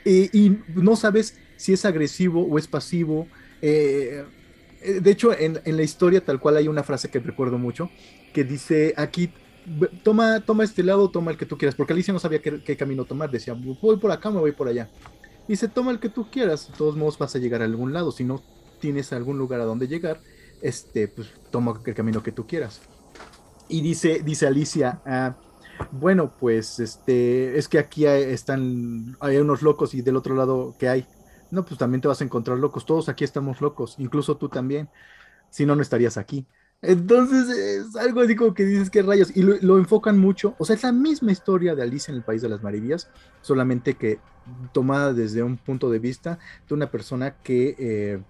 y, y, no sabes si es agresivo o es pasivo. Eh, de hecho, en, la historia tal cual hay una frase que recuerdo mucho que dice aquí, toma, toma este lado, toma el que tú quieras, porque Alicia no sabía qué, camino tomar, decía, voy por acá, me voy por allá. Dice, toma el que tú quieras, de todos modos vas a llegar a algún lado, si no tienes algún lugar a donde llegar, este, pues toma el camino que tú quieras. Y dice, dice Alicia, ah, bueno, pues este, es que aquí hay, están, hay unos locos y del otro lado, ¿qué hay? No, pues también te vas a encontrar locos, todos aquí estamos locos, incluso tú también, si no, no estarías aquí. Entonces es algo así como que dices que rayos. Y lo, enfocan mucho. O sea, es la misma historia de Alicia en el País de las Maravillas, solamente que tomada desde un punto de vista de una persona que eh,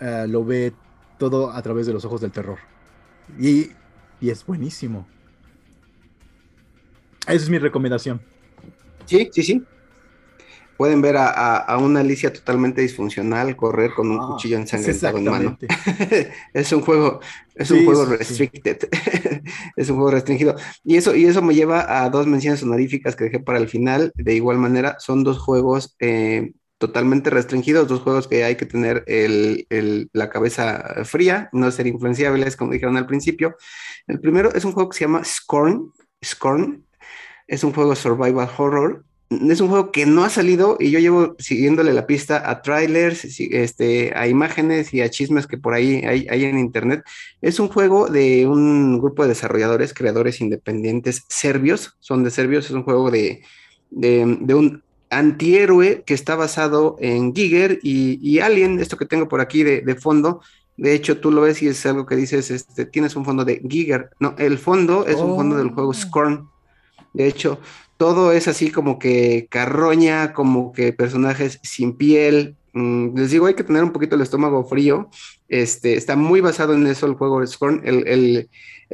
eh, lo ve todo a través de los ojos del terror. Y, y es buenísimo. Esa es mi recomendación. Sí, sí, sí. Pueden ver a, a- a una Alicia totalmente disfuncional correr con un Ah, cuchillo ensangrentado en mano. es un juego, es Sí, un juego sí, sí. restricted, es un juego restringido. Y eso, y eso me lleva a dos menciones honoríficas que dejé para el final. De igual manera, son dos juegos eh, totalmente restringidos, dos juegos que hay que tener el- el- la cabeza fría, no ser influenciables, como dijeron al principio. El primero es un juego que se llama Scorn. Scorn es un juego survival horror. Es un juego que no ha salido y yo llevo siguiéndole la pista a trailers, este, a imágenes y a chismes que por ahí hay, hay en internet. Es un juego de un grupo de desarrolladores, creadores independientes serbios, son de serbios, es un juego de, de, de un antihéroe que está basado en Giger y, y Alien, esto que tengo por aquí de, de fondo. De hecho, tú lo ves y es algo que dices, este, tienes un fondo de Giger. No, el fondo es un fondo del juego Oh. Scorn. De hecho, todo es así como que carroña, como que personajes sin piel. Mm, les digo, hay que tener un poquito el estómago frío. Este, está muy basado en eso el juego de Scorn. El, el-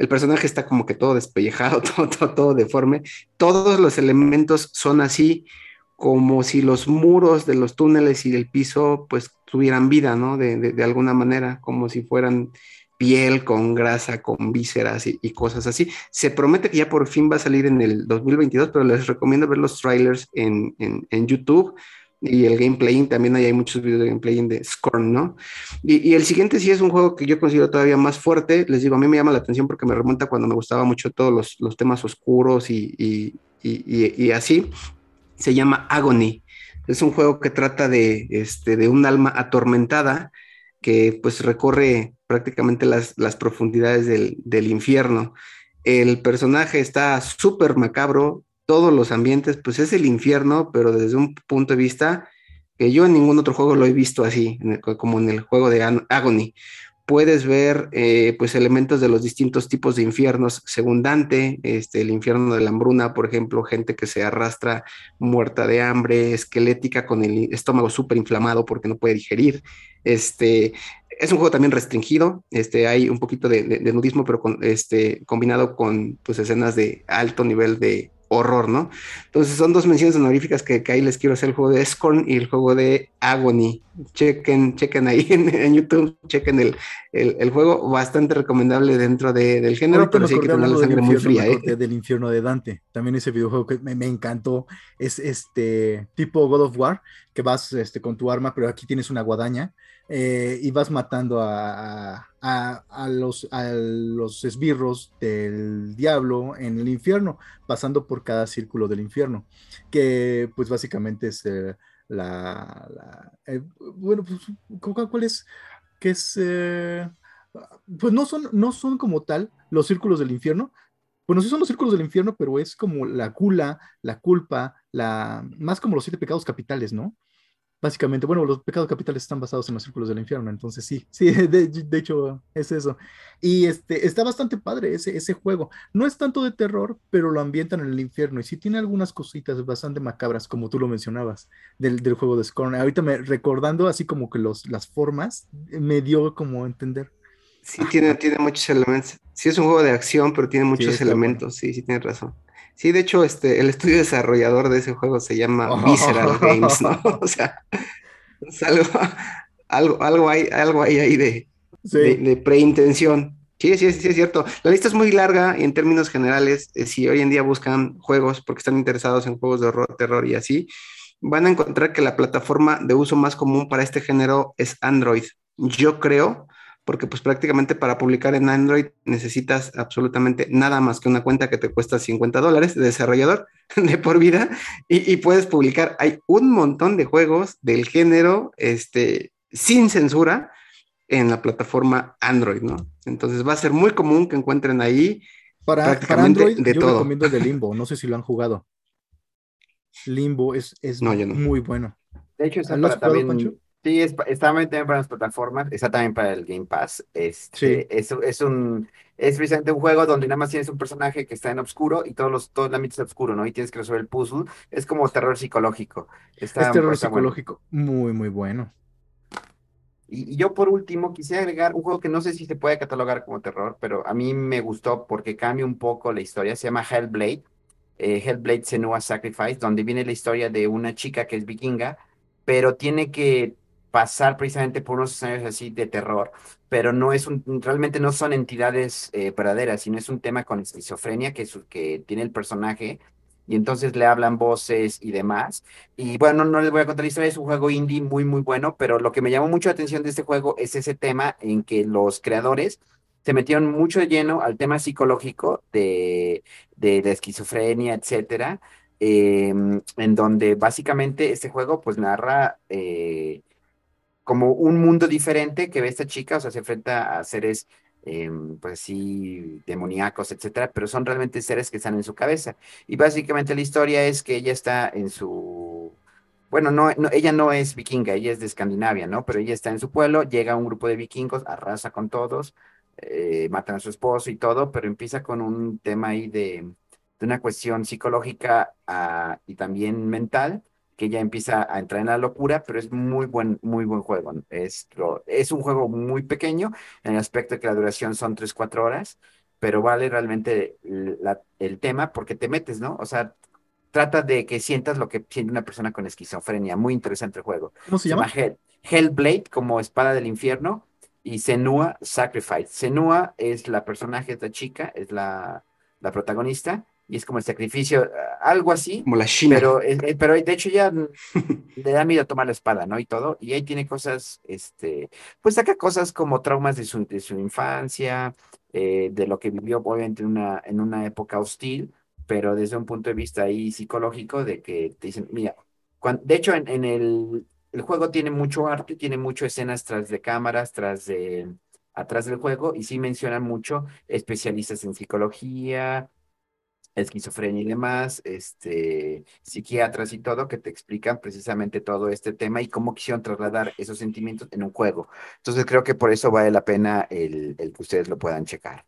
personaje está como que todo despellejado, todo, todo, todo deforme. Todos los elementos son así, como si los muros de los túneles y del piso pues tuvieran vida, ¿no? De, de- de alguna manera, como si fueran piel con grasa, con vísceras y, y cosas así. Se promete que ya por fin va a salir en el 2022, pero les recomiendo ver los trailers en, en- en YouTube y el gameplay. También ahí hay muchos videos de gameplay de Scorn, ¿no? Y, y el siguiente sí es un juego que yo considero todavía más fuerte. Les digo, a mí me llama la atención porque me remonta cuando me gustaba mucho todos los, los temas oscuros y- y- y así. Se llama Agony. Es un juego que trata de, este, de un alma atormentada que pues recorre prácticamente las, las profundidades del, del infierno. El personaje está súper macabro, todos los ambientes, pues es el infierno, pero desde un punto de vista que yo en ningún otro juego lo he visto así, como en el juego de Agony. Puedes ver eh, pues elementos de los distintos tipos de infiernos, según Dante, este, el infierno de la hambruna, por ejemplo, gente que se arrastra muerta de hambre, esquelética, con el estómago súper inflamado porque no puede digerir. Este, es un juego también restringido, este, hay un poquito de, nudismo, pero con, este, combinado con pues, escenas de alto nivel de horror, ¿no? Entonces son dos menciones honoríficas que, que ahí les quiero hacer, el juego de Scorn y el juego de Agony. Chequen, chequen ahí en, en YouTube, chequen el, el, el juego, bastante recomendable dentro de- del género, pero sí hay que tener la sangre muy fría, ¿eh? del infierno de Dante. También ese videojuego que me, me encantó. Es este tipo God of War, que vas este, con tu arma, pero aquí tienes una guadaña eh, y vas matando a, a- a- a los, esbirros del diablo en el infierno, pasando por cada círculo del infierno, que pues básicamente es eh, la, eh, bueno, pues, ¿cu- ¿cuál es? Que es... pues no son, no son como tal los círculos del infierno. Bueno, sí son los círculos del infierno, pero es como la gula, la culpa, la más como los siete pecados capitales, ¿no? Básicamente, bueno, los pecados capitales están basados en los círculos del infierno, entonces sí, sí, de, de hecho es eso. Y este, está bastante padre ese, ese juego. No es tanto de terror, pero lo ambientan en el infierno y sí tiene algunas cositas bastante macabras, como tú lo mencionabas, del, del juego de Scorn. Ahorita me recordando así como que los, las formas, me dio como entender. Sí, tiene, tiene muchos elementos. Sí, es un juego de acción, pero tiene muchos elementos. Sí, sí, tienes razón. Sí, de hecho, este, el estudio desarrollador de ese juego se llama Oh. Visceral Games, ¿no? O sea, es algo, algo, algo hay, algo hay ahí de, Sí. de, de preintención. Sí, sí, sí, es cierto. La lista es muy larga y en términos generales, eh, si hoy en día buscan juegos porque están interesados en juegos de horror, terror y así, van a encontrar que la plataforma de uso más común para este género es Android. Yo creo, porque pues prácticamente para publicar en Android necesitas absolutamente nada más que una cuenta que te cuesta 50 dólares de desarrollador de por vida y, y puedes publicar. Hay un montón de juegos del género este, sin censura en la plataforma Android, ¿no? Entonces va a ser muy común que encuentren ahí Para, para prácticamente Android, de yo todo. recomiendo el de Limbo. No sé si lo han jugado. Limbo es, es No, yo no. muy bueno. De hecho, está ¿Lo has para también Pancho? Sí, es, pa- está también para las plataformas, está también para el Game Pass. Sí, Este, es, es un, es precisamente un juego donde nada más tienes un personaje que está en oscuro y todos los, todo el ambiente es oscuro, ¿no? Y tienes que resolver el puzzle. Es como terror psicológico. es Está, terror está bueno. psicológico muy, muy bueno. Y, y yo por último quisiera agregar un juego que no sé si se puede catalogar como terror, pero a mí me gustó porque cambia un poco la historia. Se llama Hellblade, eh, Hellblade Senua's Sacrifice, donde viene la historia de una chica que es vikinga, pero tiene que pasar precisamente por unos escenarios así de terror, pero no es un, realmente no son entidades eh, verdaderas, sino es un tema con esquizofrenia que, es, que tiene el personaje. Y entonces le hablan voces y demás. Y bueno, no les voy a contar la historia, es un juego indie muy, muy bueno, pero lo que me llamó mucho la atención de este juego es ese tema en que los creadores se metieron mucho de lleno al tema psicológico de, de, de esquizofrenia, etcétera, eh, en donde básicamente este juego pues narra eh, como un mundo diferente que ve esta chica, o sea, se enfrenta a seres, eh, pues sí, demoníacos, etcétera, pero son realmente seres que están en su cabeza. Y básicamente la historia es que ella está en su, bueno, no, ella no es vikinga, ella es de Escandinavia, ¿no? Pero ella está en su pueblo, llega un grupo de vikingos, arrasa con todos, eh, matan a su esposo y todo, pero empieza con un tema ahí de, de una cuestión psicológica ah, y también mental que ya empieza a entrar en la locura, pero es muy buen, muy buen juego. Es, lo- es un juego muy pequeño en el aspecto de que la duración son 3 4 horas, pero vale realmente la- el tema porque te metes, ¿no? O sea, trata de que sientas lo que siente una persona con esquizofrenia. Muy interesante el juego. ¿Cómo se Se llama llama? Hell, Hellblade, como espada del infierno, y Senua Sacrifice. Senua es la personaje, esta chica, es la, la protagonista, y es como el sacrificio, ah, algo así, Como la China. pero, eh, eh, pero de hecho ya le da miedo tomar la espada, ¿no? Y todo, y ahí tiene cosas, este, pues saca cosas como traumas de su, de su infancia, eh, de lo que vivió obviamente en una, en una época hostil, pero desde un punto de vista ahí psicológico, de que te dicen, mira, cuan- de hecho en, en el, el juego tiene mucho arte, tiene mucho escenas tras de cámaras, tras de, atrás del juego, y sí mencionan mucho especialistas en psicología esquizofrenia y demás, este, psiquiatras y todo, que te explican precisamente todo este tema y cómo quisieron trasladar esos sentimientos en un juego. Entonces creo que por eso vale la pena el, el que ustedes lo puedan checar.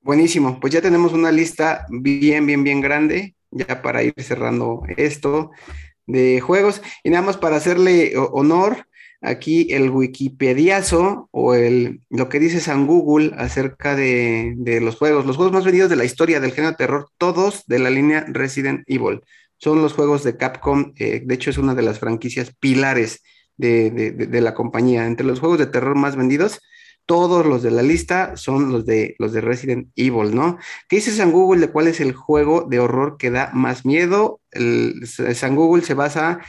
Buenísimo, pues ya tenemos una lista bien, bien, bien grande, ya para ir cerrando esto de juegos. Y nada más para hacerle honor, aquí el Wikipediazo o el, lo que dice San Google acerca de, los juegos, los juegos más vendidos de la historia del género de terror, todos de la línea Resident Evil. Son los juegos de Capcom, eh, de hecho es una de las franquicias pilares de la compañía. Entre los juegos de terror más vendidos, todos los de la lista son los de, los de Resident Evil, ¿no? ¿Qué dice San Google de cuál es el juego de horror que da más miedo? El, San Google se basa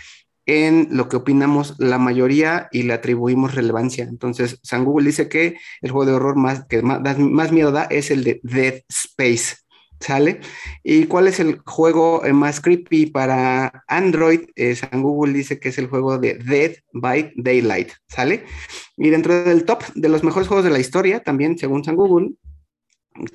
en lo que opinamos la mayoría y le atribuimos relevancia. Entonces, San Google dice que el juego de horror más, que más, miedo da es el de Dead Space. ¿Sale? ¿Y cuál es el juego eh, más creepy para Android? Eh, San Google dice que es el juego de Dead by Daylight. ¿Sale? Y dentro del top de los mejores juegos de la historia, también según San Google,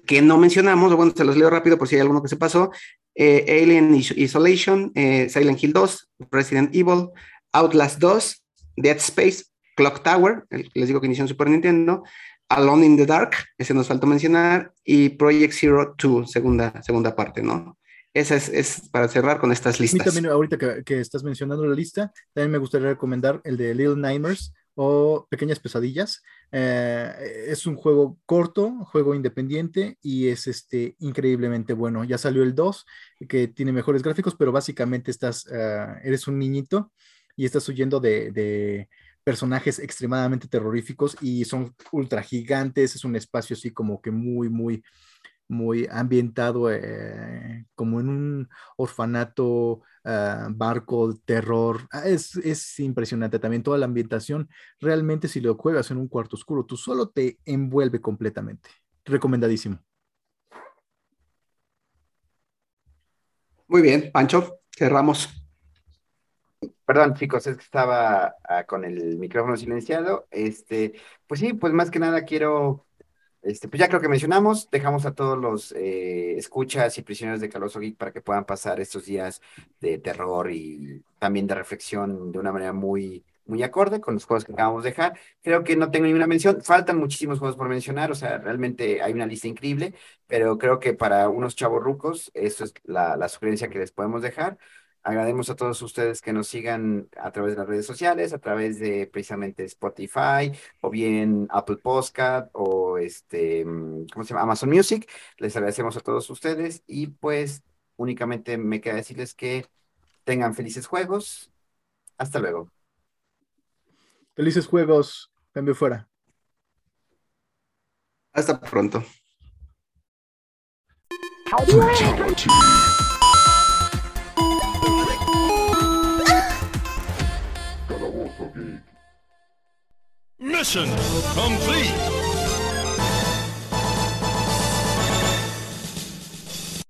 que no mencionamos, bueno, se los leo rápido por si hay alguno que se pasó, eh, Alien Is- Isolation, eh, Silent Hill 2, Resident Evil, Outlast 2, Dead Space, Clock Tower, el les digo que inició en Super Nintendo, Alone in the Dark, ese nos faltó mencionar, y Project Zero 2, segunda, segunda parte, ¿no? Esa es, es para cerrar con estas A mí listas. también, ahorita que, que estás mencionando la lista, también me gustaría recomendar el de Little Nightmares o Pequeñas Pesadillas. Eh, es un juego corto, juego independiente y es este, increíblemente bueno. Ya salió el 2, que tiene mejores gráficos, pero básicamente estás, eh, eres un niñito y estás huyendo de, de personajes extremadamente terroríficos y son ultra gigantes. Es un espacio así como que muy, muy muy ambientado eh, como en un orfanato, uh, barco, terror. Ah, es, es, impresionante también toda la ambientación. Realmente si lo juegas en un cuarto oscuro, tú solo te envuelve completamente. Recomendadísimo. Muy bien, Pancho, cerramos. Perdón, chicos, es que estaba ah, con el micrófono silenciado. Este, pues sí, pues más que nada quiero este, pues ya creo que mencionamos, dejamos a todos los eh, escuchas y prisioneros de Caloso Geek para que puedan pasar estos días de terror y también de reflexión de una manera muy, muy acorde con los juegos que acabamos de dejar. Creo que no tengo ninguna mención, faltan muchísimos juegos por mencionar, o sea, realmente hay una lista increíble, pero creo que para unos chavos rucos, eso es la, la sugerencia que les podemos dejar. Agradecemos a todos ustedes que nos sigan a través de las redes sociales, a través de precisamente Spotify o bien Apple Podcast o este, mm, ¿cómo se llama? Amazon Music. Les agradecemos a todos ustedes y pues únicamente me queda decirles que tengan felices juegos. Hasta luego. Felices juegos. Cambio fuera. Hasta pronto. Mission complete.